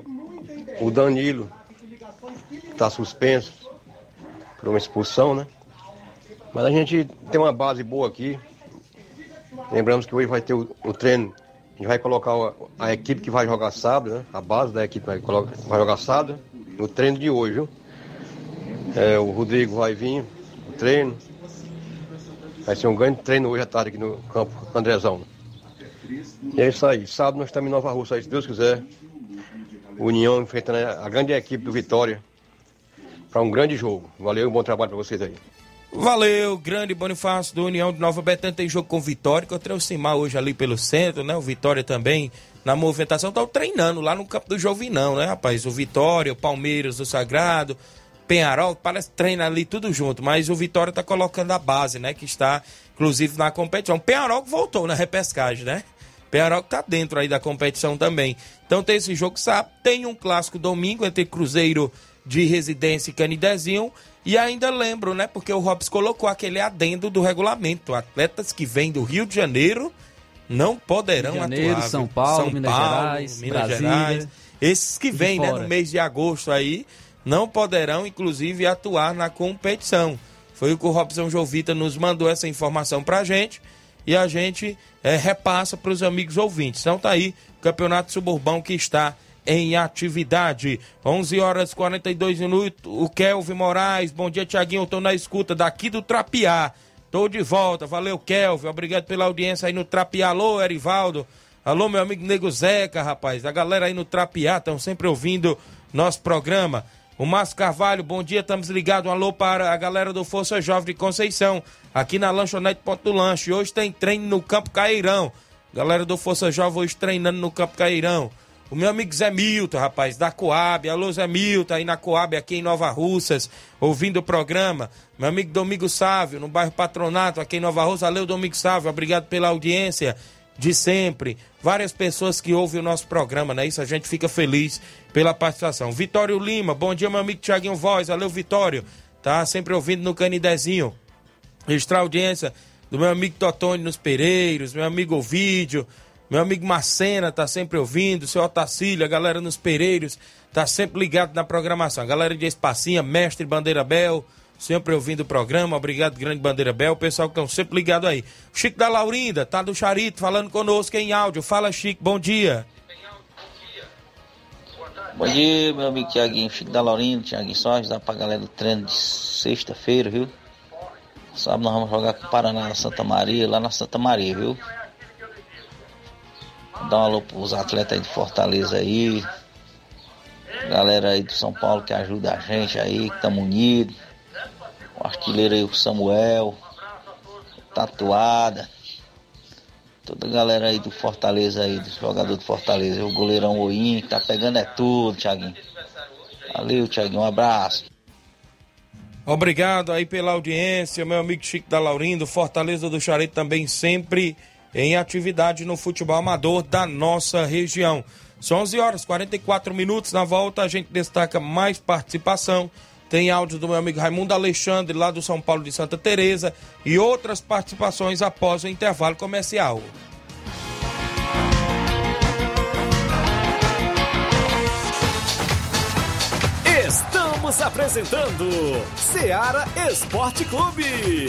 o Danilo, que tá suspenso por uma expulsão, né? Mas a gente tem uma base boa aqui. Lembramos que hoje vai ter o, o treino. A gente vai colocar a, a equipe que vai jogar sábado, né? A base da equipe vai, colocar, vai jogar sábado no treino de hoje, viu? É, o Rodrigo vai vir no treino. Vai ser um grande treino hoje à tarde aqui no campo Andrezão. E é isso aí. Sábado nós estamos em Nova Rússia, se Deus quiser. União enfrentando a grande equipe do Vitória para um grande jogo. Valeu um bom trabalho para vocês aí. Valeu, grande Bonifácio do União de Nova Betânia tem jogo com Vitória, que eu trouxe hoje ali pelo centro, né? O Vitória também na movimentação, estão treinando lá no campo do Jovinão, né, rapaz? O Vitória, o Palmeiras, o Sagrado, Penharol, parece treina ali tudo junto, mas o Vitória tá colocando a base, né? Que está, inclusive, na competição. O Penharol voltou na repescagem, né? Penharol tá dentro aí da competição também. Então tem esse jogo, sabe? Tem um clássico domingo entre Cruzeiro de Residência e Canidezinho. E ainda lembro, né? Porque o Robson colocou aquele adendo do regulamento. Atletas que vêm do Rio de Janeiro não poderão Rio de Janeiro, atuar. São Paulo, São Minas Paulo, Gerais, Minas Brasília. Gerais. Esses que vêm, né, no mês de agosto aí, não poderão, inclusive, atuar na competição. Foi o que o Robson Jovita nos mandou essa informação pra gente e a gente eh, repassa para os amigos ouvintes. Então tá aí, o Campeonato Suburbão que está em atividade. 11 horas e 42 minutos. O Kelvin Moraes, bom dia, Tiaguinho. Tô na escuta daqui do Trapiá. Tô de volta. Valeu, Kelvin. Obrigado pela audiência aí no Trapiá. Alô, Erivaldo. Alô, meu amigo Nego Zeca, rapaz. A galera aí no Trapiá estão sempre ouvindo nosso programa. O Márcio Carvalho, bom dia, estamos ligados. Um alô para a galera do Força Jovem de Conceição, aqui na Lanchonete Ponto do Lanche. Hoje tem treino no Campo Cairão. Galera do Força Jovem hoje treinando no Campo Cairão. O meu amigo Zé Milton, rapaz, da Coab. Alô, Zé Milton, aí na Coab, aqui em Nova Russas, ouvindo o programa. Meu amigo Domingo Sávio, no bairro Patronato, aqui em Nova Russa. Valeu, Domingo Sávio, obrigado pela audiência de sempre. Várias pessoas que ouvem o nosso programa, né? Isso a gente fica feliz pela participação. Vitório Lima, bom dia, meu amigo Tiaguinho Voz. Valeu, Vitório. Tá sempre ouvindo no Canidezinho. Extra audiência do meu amigo Totônio nos Pereiros, meu amigo Ovídio, meu amigo Macena tá sempre ouvindo, seu Otacílio, a galera nos Pereiros tá sempre ligado na programação. A galera de Espacinha, Mestre Bandeira Bel, sempre ouvindo o programa. Obrigado, grande Bandeira Bel, o pessoal que estão sempre ligado aí. Chico da Laurinda, tá do Charito, falando conosco em áudio. Fala, Chico, bom dia. Bom dia, meu amigo Tiaguinho, Chico da Laurinda, Tiaguinho Sorges, dá pra galera do treino de sexta-feira, viu? Sábado nós vamos jogar com o Paraná na Santa Maria, lá na Santa Maria, viu? Dá um alô pros atletas aí de Fortaleza aí, galera aí do São Paulo que ajuda a gente aí, que estamos unidos. O artilheiro aí, o Samuel, Tatuada, toda a galera aí do Fortaleza aí, dos jogadores do Fortaleza, o goleirão Oim, que tá pegando é tudo, Thiaguinho. Valeu, Thiaguinho, um abraço. Obrigado aí pela audiência, meu amigo Chico da Laurindo, Fortaleza do Charito também sempre em atividade no futebol amador da nossa região. São 11 horas 44 minutos. Na volta a gente destaca mais participação. Tem áudio do meu amigo Raimundo Alexandre, lá do São Paulo de Santa Teresa e outras participações após o intervalo comercial. Estamos apresentando Seara Esporte Clube.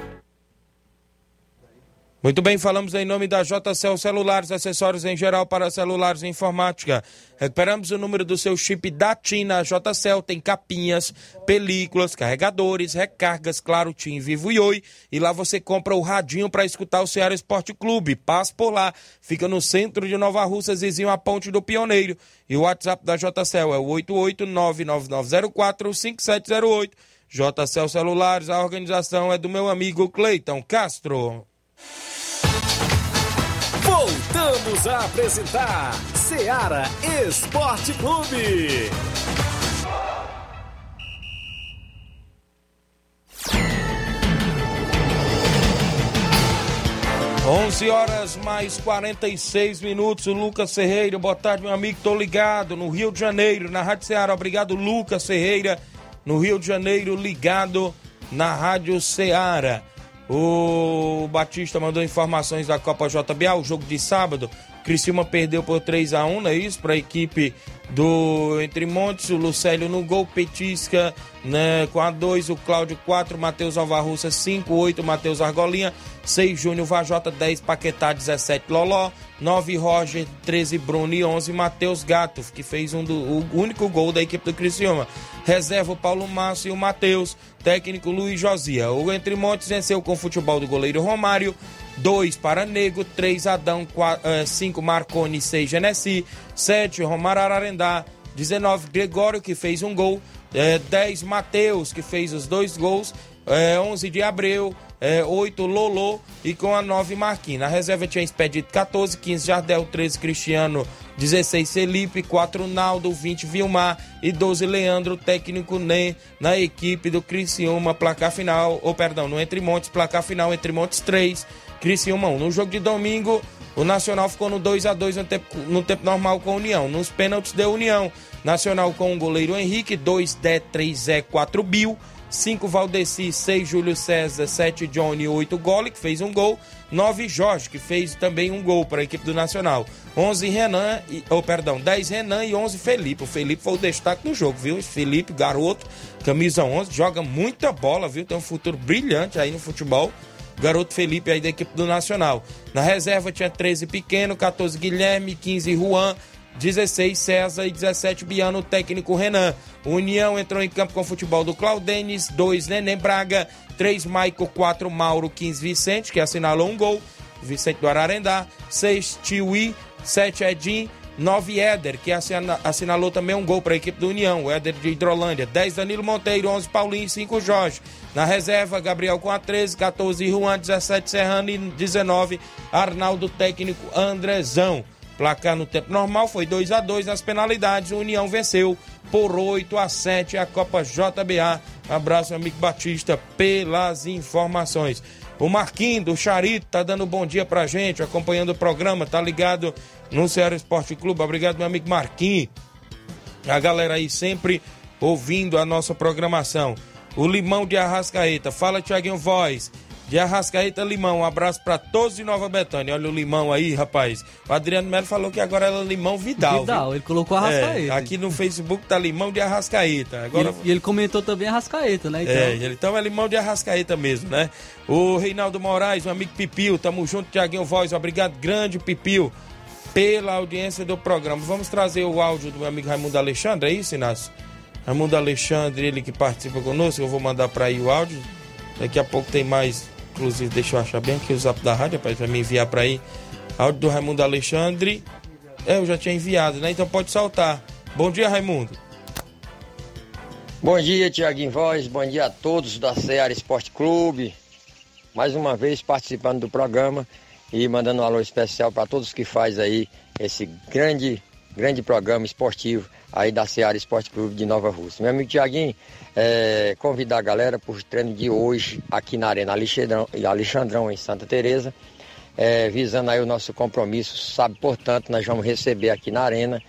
Muito bem, falamos em nome da JCL Celulares, acessórios em geral para celulares e informática. Recuperamos o número do seu chip da TIM na JCL. Tem capinhas, películas, carregadores, recargas, claro, TIM, Vivo e Oi. E lá você compra o radinho para escutar o Ceará Esporte Clube. Passe por lá. Fica no centro de Nova Russa, vizinho à Ponte do Pioneiro. E o WhatsApp da JCL é o 88999045708. JCL Celulares, a organização é do meu amigo Cleiton Castro. Voltamos a apresentar Seara Esporte Clube. 11 horas mais 46 minutos. Lucas Ferreira, boa tarde, meu amigo. Tô ligado no Rio de Janeiro, na Rádio Ceará. Obrigado, Lucas Ferreira, no Rio de Janeiro, ligado na Rádio Ceará. O Batista mandou informações da Copa JBA, o jogo de sábado. Criciúma perdeu por 3 a 1 não é isso? Para a equipe do Entre Montes, o Lucélio no gol, Petisca né, com a 2, o Cláudio 4, Matheus Alvarruça 5, 8, Matheus Argolinha, 6, Júnior Vajota 10, Paquetá 17, Loló, 9, Roger 13, Bruno e 11, Matheus Gato, que fez um do, o único gol da equipe do Criciúma. Reserva o Paulo Márcio e o Matheus, técnico Luiz Josia. O Entre Montes venceu com o futebol do goleiro Romário, 2 para Nego, 3 Adão, 5 Marconi, 6 Genesi, 7 Romário Ararendá, 19 Gregório, que fez um gol, é, 10 Matheus, que fez os dois gols, é, 11 de Abreu, é, 8 Lolo e com a 9 Marquinhos. Na reserva tinha Expedito 14, 15 Jardel, 13 Cristiano, 16 Felipe, 4 Naldo, 20 Vilmar e 12 Leandro, técnico NEM na equipe do Criciúma, placar final, ou perdão, no Entre Montes, placar final Entre Montes 3, Criciúma 1. No jogo de domingo, o Nacional ficou no 2 a 2 no tempo, no tempo normal com a União. Nos pênaltis deu União. Nacional com o goleiro Henrique, 2 D, 3 Zé, 4 Bill, 5 Valdeci, 6 Júlio César, 7 Johnny, 8 Gole, que fez um gol, 9 Jorge, que fez também um gol para a equipe do Nacional. 11 Renan, e, oh, perdão, 10 Renan e 11 Felipe. O Felipe foi o destaque do jogo, viu? Felipe, garoto, camisa 11, joga muita bola, viu? Tem um futuro brilhante aí no futebol garoto Felipe aí da equipe do Nacional. Na reserva tinha 13 Pequeno, 14 Guilherme, 15 Juan, 16 César e 17 Biano, o técnico Renan. O União entrou em campo com o futebol do Claudenis, 2 Neném Braga, 3 Maico, 4 Mauro, 15 Vicente, que assinalou um gol, Vicente do Ararendá, 6 Tiwi, 7 Edim, 9 Éder, que assinalou também um gol para a equipe do União, o Éder de Hidrolândia, 10 Danilo Monteiro, 11 Paulinho, 5 Jorge. Na reserva, Gabriel com a 13, 14 Juan, 17 Serrano e 19 Arnaldo técnico Andrezão. Placar no tempo normal foi 2 a 2 nas penalidades. O União venceu por 8 a 7 a Copa JBA. Abraço, amigo Batista, pelas informações. O Marquinho do Charito tá dando bom dia pra gente, acompanhando o programa, tá ligado no Ceará Esporte Clube. Obrigado, meu amigo Marquinhos. A galera aí sempre ouvindo a nossa programação. O Limão de Arrascaeta. Fala, Tiaguinho Voz. De Arrascaeta Limão. Um abraço para todos de Nova Betânia. Olha o limão aí, rapaz. O Adriano Melo falou que agora era limão Vidal. Vidal, viu? ele colocou Arrascaeta. É, aqui no Facebook tá limão de Arrascaeta. Agora... E, ele, e ele comentou também Arrascaeta, né? Então... É, então é limão de Arrascaeta mesmo, né? O Reinaldo Moraes, meu amigo Pipil. Tamo junto, Tiaguinho Voz. Obrigado, grande Pipil pela audiência do programa. Vamos trazer o áudio do meu amigo Raimundo Alexandre, é isso, Inácio? Raimundo Alexandre, ele que participa conosco, eu vou mandar para aí o áudio. Daqui a pouco tem mais, inclusive, deixa eu achar bem aqui o zap da rádio, para me enviar para aí. Áudio do Raimundo Alexandre. É, eu já tinha enviado, né? Então pode saltar. Bom dia, Raimundo. Bom dia, Tiaguinho Voz. Bom dia a todos da Ceará Esporte Clube. Mais uma vez participando do programa e mandando um alô especial para todos que faz aí esse grande, grande programa esportivo aí da Seara Esporte Clube de Nova Rússia. Meu amigo Tiaguinho, é, convidar a galera para o treino de hoje aqui na Arena Alexandrão, Alexandrão em Santa Teresa, é, visando aí o nosso compromisso, sabe, portanto, nós vamos receber aqui na Arena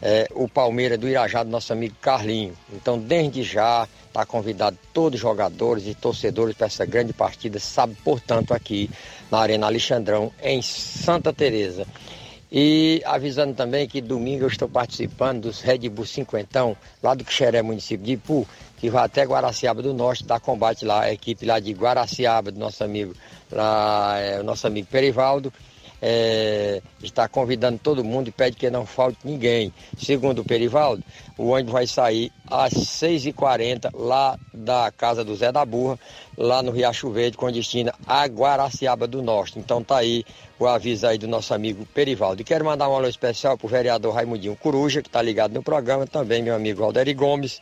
é, o Palmeiras do Irajá do nosso amigo Carlinho. Então, desde já, está convidado todos os jogadores e torcedores para essa grande partida, sabe, portanto, aqui na Arena Alexandrão, em Santa Teresa. E avisando também que domingo eu estou participando dos Red Bull Cinquentão, lá do Quixeré, município de Ipu, que vai até Guaraciaba do Norte, dar combate lá, a equipe lá de Guaraciaba, do nosso amigo, lá, é, o nosso amigo Perivaldo, é, está convidando todo mundo e pede que não falte ninguém. Segundo o Perivaldo, o ônibus vai sair às 6h40 lá da casa do Zé da Burra, lá no Riacho Verde, com destino a Guaraciaba do Norte. Então tá aí o aviso aí do nosso amigo Perivaldo. E quero mandar um alô especial para o vereador Raimundinho Coruja, que está ligado no programa, também meu amigo Alderi Gomes,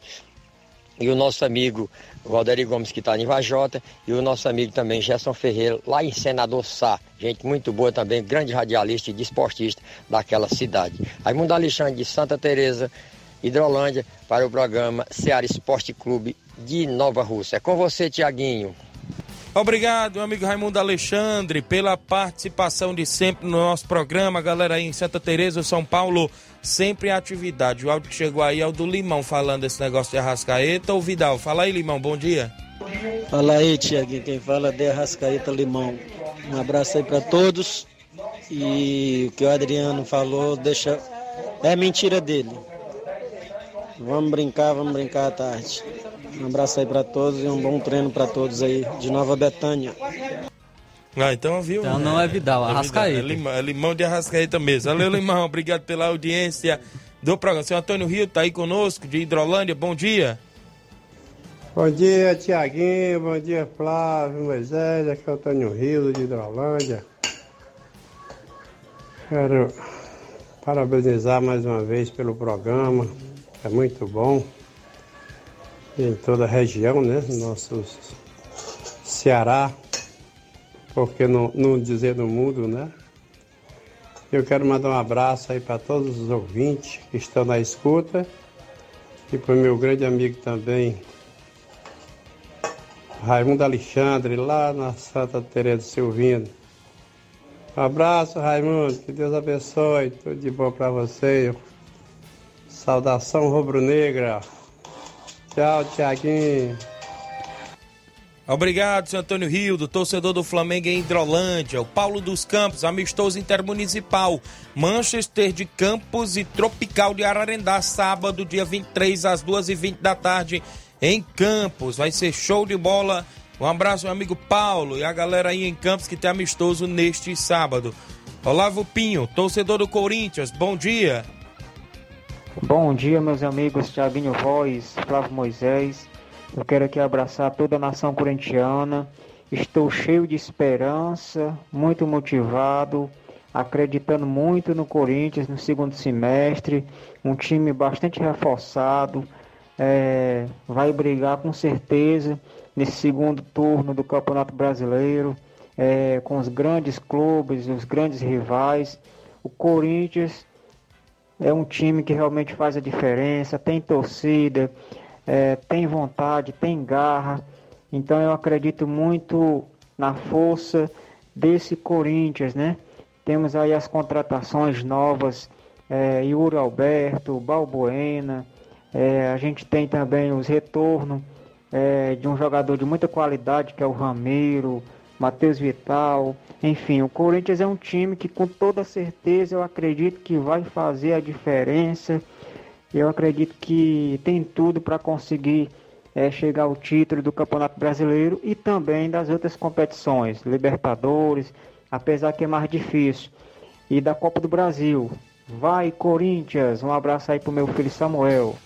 e o nosso amigo Valderi Gomes, que está em Vajota, e o nosso amigo também Gerson Ferreira, lá em Senador Sá. Gente muito boa também, grande radialista e desportista daquela cidade. Raimundo Alexandre de Santa Teresa, Hidrolândia, para o programa Ceará Esporte Clube de Nova Rússia. É com você, Tiaguinho. Obrigado, meu amigo Raimundo Alexandre, pela participação de sempre no nosso programa. Galera aí em Santa Teresa, São Paulo, sempre em atividade. O áudio que chegou aí é o do Limão falando desse negócio de Arrascaeta. Ô Vidal, fala aí, Limão, bom dia. Fala aí, Tiaguinho. Quem fala é de Arrascaeta Limão. Um abraço aí para todos. E o que o Adriano falou, deixa. É mentira dele. Vamos brincar, vamos brincar à tarde. Um abraço aí para todos e um bom treino para todos aí de Nova Betânia. Ah, então viu? Então não é Vidal, É Arrascaeta. É limão, é limão de Arrascaeta mesmo. Valeu, Limão. Obrigado pela audiência do programa. Seu Antônio Rio tá aí conosco, de Hidrolândia. Bom dia. Bom dia, Tiaguinho. Bom dia, Flávio, Moisés. Aqui é o Antônio Rio, de Hidrolândia. Quero parabenizar mais uma vez pelo programa. É muito bom. Em toda a região, né? Nosso Ceará. Porque não, não dizer no mundo, né? Eu quero mandar um abraço aí para todos os ouvintes que estão na escuta. E para o meu grande amigo também, Raimundo Alexandre, lá na Santa Teresa Silvino. Um abraço, Raimundo. Que Deus abençoe. Tudo de bom para você. Saudação rubro-negra. Tchau, Tiaguinho. Obrigado, seu Antônio Rio, do torcedor do Flamengo em Hidrolândia. O Paulo dos Campos, amistoso intermunicipal. Manchester de Campos e Tropical de Ararendá, sábado, dia 23, às 2h20 da tarde, em Campos. Vai ser show de bola. Um abraço, meu amigo Paulo, e a galera aí em Campos que tem amistoso neste sábado. Olavo Pinho, torcedor do Corinthians, bom dia. Bom dia, meus amigos Thiaguinho Voz, Flávio Moisés. Eu quero aqui abraçar toda a nação corintiana. Estou cheio de esperança, muito motivado, acreditando muito no Corinthians no segundo semestre. Um time bastante reforçado. é, vai brigar com certeza nesse segundo turno do Campeonato Brasileiro é, com os grandes clubes, os grandes rivais. O Corinthians é um time que realmente faz a diferença, tem torcida, é, tem vontade, tem garra. Então eu acredito muito na força desse Corinthians, né? Temos aí as contratações novas, é, Yuri Alberto, Balbuena, é, a gente tem também os retornos é, de um jogador de muita qualidade que é o Ramiro, Matheus Vital. Enfim, o Corinthians é um time que com toda certeza eu acredito que vai fazer a diferença. Eu acredito que tem tudo para conseguir é, chegar ao título do Campeonato Brasileiro e também das outras competições, Libertadores, apesar que é mais difícil, e da Copa do Brasil. Vai Corinthians! Um abraço aí pro meu filho Samuel.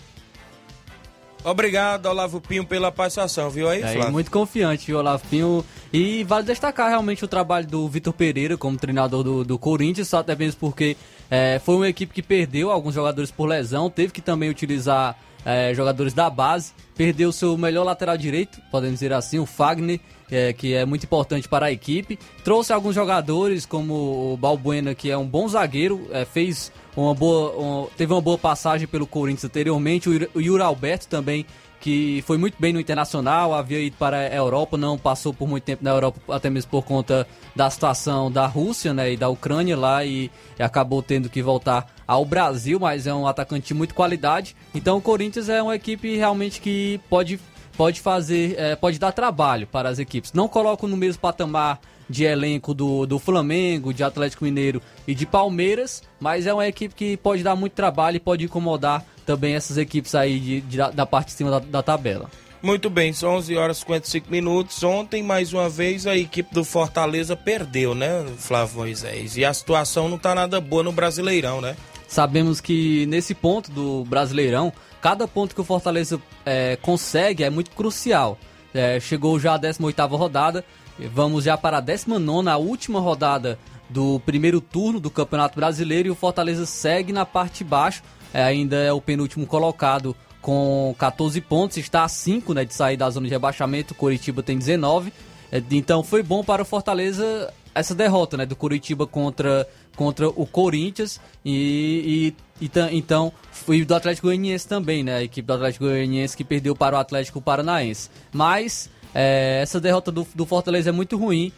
Obrigado, Olavo Pinho, pela participação, viu aí, É, Flávio? muito confiante, o Olavo Pinho. E vale destacar realmente o trabalho do Vitor Pereira como treinador do, do Corinthians, só até mesmo porque é, foi uma equipe que perdeu alguns jogadores por lesão, teve que também utilizar é, jogadores da base, perdeu seu melhor lateral direito, podemos dizer assim, o Fagner, é, que é muito importante para a equipe. Trouxe alguns jogadores, como o Balbuena, que é um bom zagueiro, é, fez uma boa, um- teve uma boa passagem pelo Corinthians anteriormente. O o Yuri Alberto também, que foi muito bem no Internacional, havia ido para a Europa, não passou por muito tempo na Europa, até mesmo por conta da situação da Rússia né, e da Ucrânia lá, e acabou tendo que voltar ao Brasil, mas é um atacante de muita qualidade. Então o Corinthians é uma equipe realmente que pode pode fazer, é, pode dar trabalho para as equipes. Não coloco no mesmo patamar de elenco do, do Flamengo, de Atlético Mineiro e de Palmeiras, mas é uma equipe que pode dar muito trabalho e pode incomodar também essas equipes aí de, de- da, da parte de cima da, da tabela. Muito bem, são 11 horas e 55 minutos. Ontem, mais uma vez, a equipe do Fortaleza perdeu, né, Flávio Moisés? E a situação não tá nada boa no Brasileirão, né? Sabemos que nesse ponto do Brasileirão, cada ponto que o Fortaleza é, consegue é muito crucial. É, chegou já a 18ª rodada, vamos já para a 19ª, a última rodada do primeiro turno do Campeonato Brasileiro e o Fortaleza segue na parte de baixo, é, ainda é o penúltimo colocado com 14 pontos, está a 5 né, de sair da zona de rebaixamento, o Coritiba tem 19, é, então foi bom para o Fortaleza essa derrota né, do Curitiba contra, contra o Corinthians e, e, e então foi do Atlético Goianiense também, né? A equipe do Atlético Goianiense que perdeu para o Atlético Paranaense. Mas é, essa derrota do, do Fortaleza é muito ruim,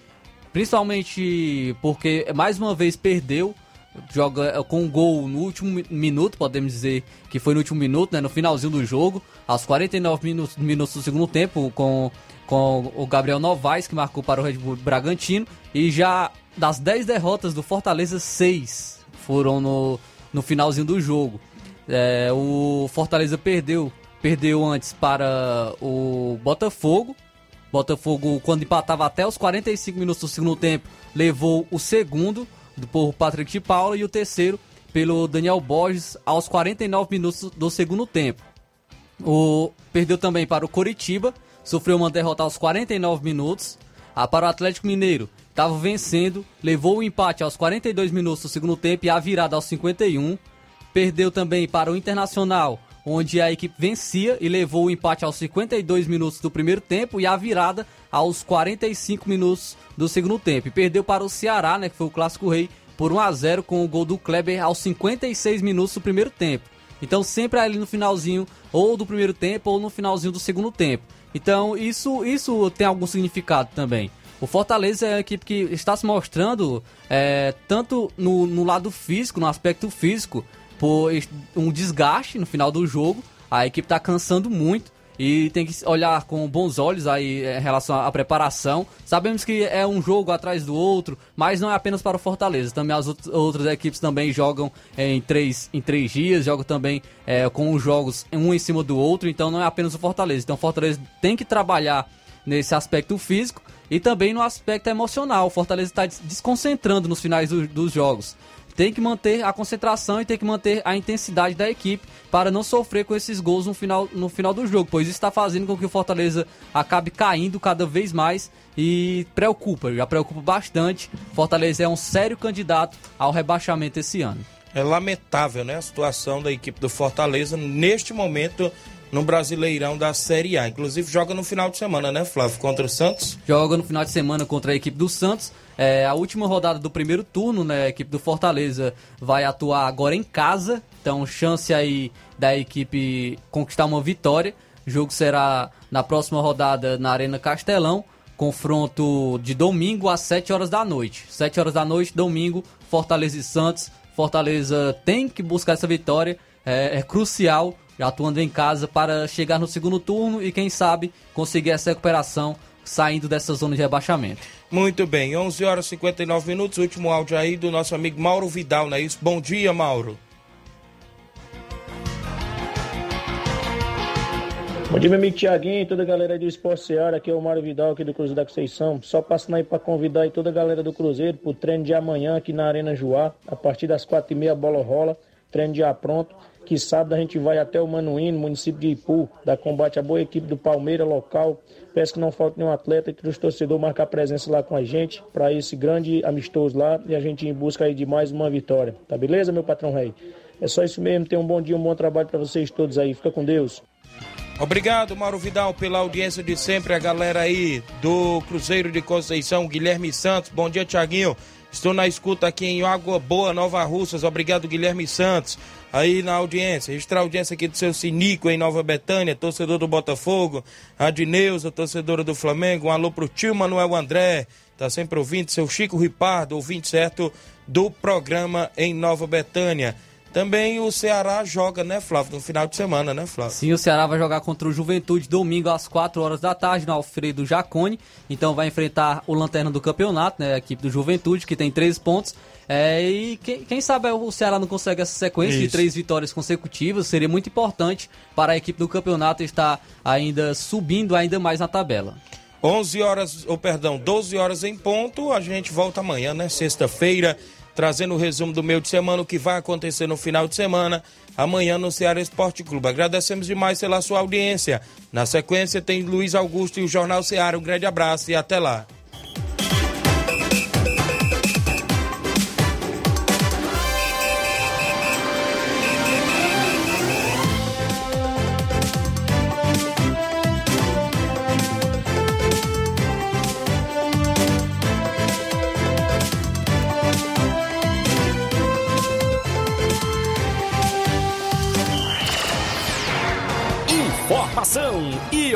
principalmente porque mais uma vez perdeu joga é, com um gol no último minuto, podemos dizer que foi no último minuto, né, no finalzinho do jogo, aos 49 minutos, minutos do segundo tempo, com, com o Gabriel Novaes, que marcou para o Red Bull Bragantino, e já das 10 derrotas do Fortaleza, 6 foram no, no finalzinho do jogo. É, o Fortaleza perdeu, perdeu antes para o Botafogo, Botafogo, quando empatava até os 45 minutos do segundo tempo, levou o segundo, por Patrick de Paula e o terceiro pelo Daniel Borges aos 49 minutos do segundo tempo. O perdeu também para o Coritiba, sofreu uma derrota aos 49 minutos. Ah, para o Atlético Mineiro, estava vencendo, levou o empate aos 42 minutos do segundo tempo e a virada aos 51. Perdeu também para o Internacional, onde a equipe vencia e levou o empate aos 52 minutos do primeiro tempo e a virada aos 45 minutos do segundo tempo. E perdeu para o Ceará, né, que foi o clássico rei, por 1 a 0 com o gol do Kleber aos 56 minutos do primeiro tempo. Então sempre ali no finalzinho ou do primeiro tempo ou no finalzinho do segundo tempo. Então isso isso tem algum significado também. O Fortaleza é a equipe que está se mostrando é, tanto no, no lado físico, no aspecto físico, por um desgaste no final do jogo. A equipe está cansando muito e tem que olhar com bons olhos aí em relação à preparação. Sabemos que é um jogo atrás do outro, mas não é apenas para o Fortaleza. Também as outras equipes também jogam em três, em três dias, jogam também é, com os jogos um em cima do outro, então não é apenas o Fortaleza. Então o Fortaleza tem que trabalhar nesse aspecto físico e também no aspecto emocional. O Fortaleza está desconcentrando nos finais do, dos jogos tem que manter a concentração e tem que manter a intensidade da equipe para não sofrer com esses gols no final, no final do jogo, pois isso está fazendo com que o Fortaleza acabe caindo cada vez mais e preocupa, já preocupa bastante. Fortaleza é um sério candidato ao rebaixamento esse ano. É lamentável, né, a situação da equipe do Fortaleza neste momento no Brasileirão da Série A. Inclusive joga no final de semana, né, Flávio, contra o Santos? Joga no final de semana contra a equipe do Santos. É, a última rodada do primeiro turno, né? A equipe do Fortaleza vai atuar agora em casa. Então, chance aí da equipe conquistar uma vitória. O jogo será na próxima rodada na Arena Castelão. Confronto de domingo às 7 horas da noite. 7 horas da noite, domingo, Fortaleza e Santos. Fortaleza tem que buscar essa vitória. É, é crucial, atuando em casa, para chegar no segundo turno e, quem sabe, conseguir essa recuperação saindo dessa zona de rebaixamento. Muito bem, 11 horas e 59 minutos, último áudio aí do nosso amigo Mauro Vidal, não é isso? Bom dia, Mauro. Bom dia, meu amigo Tiaguinho e toda a galera do Esporte Seara. Aqui é o Mário Vidal, aqui do Cruzeiro da Conceição. Só passando aí para convidar aí toda a galera do Cruzeiro para o treino de amanhã aqui na Arena Joá. A partir das quatro e meia, a bola rola. Treino já pronto que sábado a gente vai até o Manuíno, município de Ipu, da combate a boa equipe do Palmeiras local. Peço que não falte nenhum atleta e que os torcedores marquem presença lá com a gente para esse grande amistoso lá e a gente em busca aí de mais uma vitória. Tá beleza, meu patrão rei? É só isso mesmo. Tenham um bom dia, um bom trabalho para vocês todos aí. Fica com Deus. Obrigado, Mauro Vidal, pela audiência de sempre. A galera aí do Cruzeiro de Conceição, Guilherme Santos. Bom dia, Tiaguinho. Estou na escuta aqui em Água Boa, Nova Russas. Obrigado, Guilherme Santos aí na audiência. Registrar a audiência aqui do seu Sinico em Nova Betânia, torcedor do Botafogo, a Dineuza, torcedora do Flamengo. Um alô pro tio Manuel André, tá sempre ouvindo, seu Chico Ripardo, ouvinte certo do programa em Nova Betânia. Também o Ceará joga, né, Flávio, no final de semana, né, Flávio? Sim, o Ceará vai jogar contra o Juventude domingo às 4 horas da tarde no Alfredo Jacone. Então vai enfrentar o lanterna do campeonato, né, a equipe do Juventude, que tem 3 pontos. É, e quem, quem, sabe o Ceará não consegue essa sequência Isso. de três vitórias consecutivas, seria muito importante para a equipe do campeonato estar ainda subindo ainda mais na tabela. 11 horas, ou oh, perdão, 12 horas em ponto, a gente volta amanhã, né? Sexta-feira, trazendo o resumo do meio de semana, o que vai acontecer no final de semana, amanhã no Ceará Esporte Clube. Agradecemos demais pela sua audiência. Na sequência tem Luiz Augusto e o Jornal Ceará. Um grande abraço e até lá.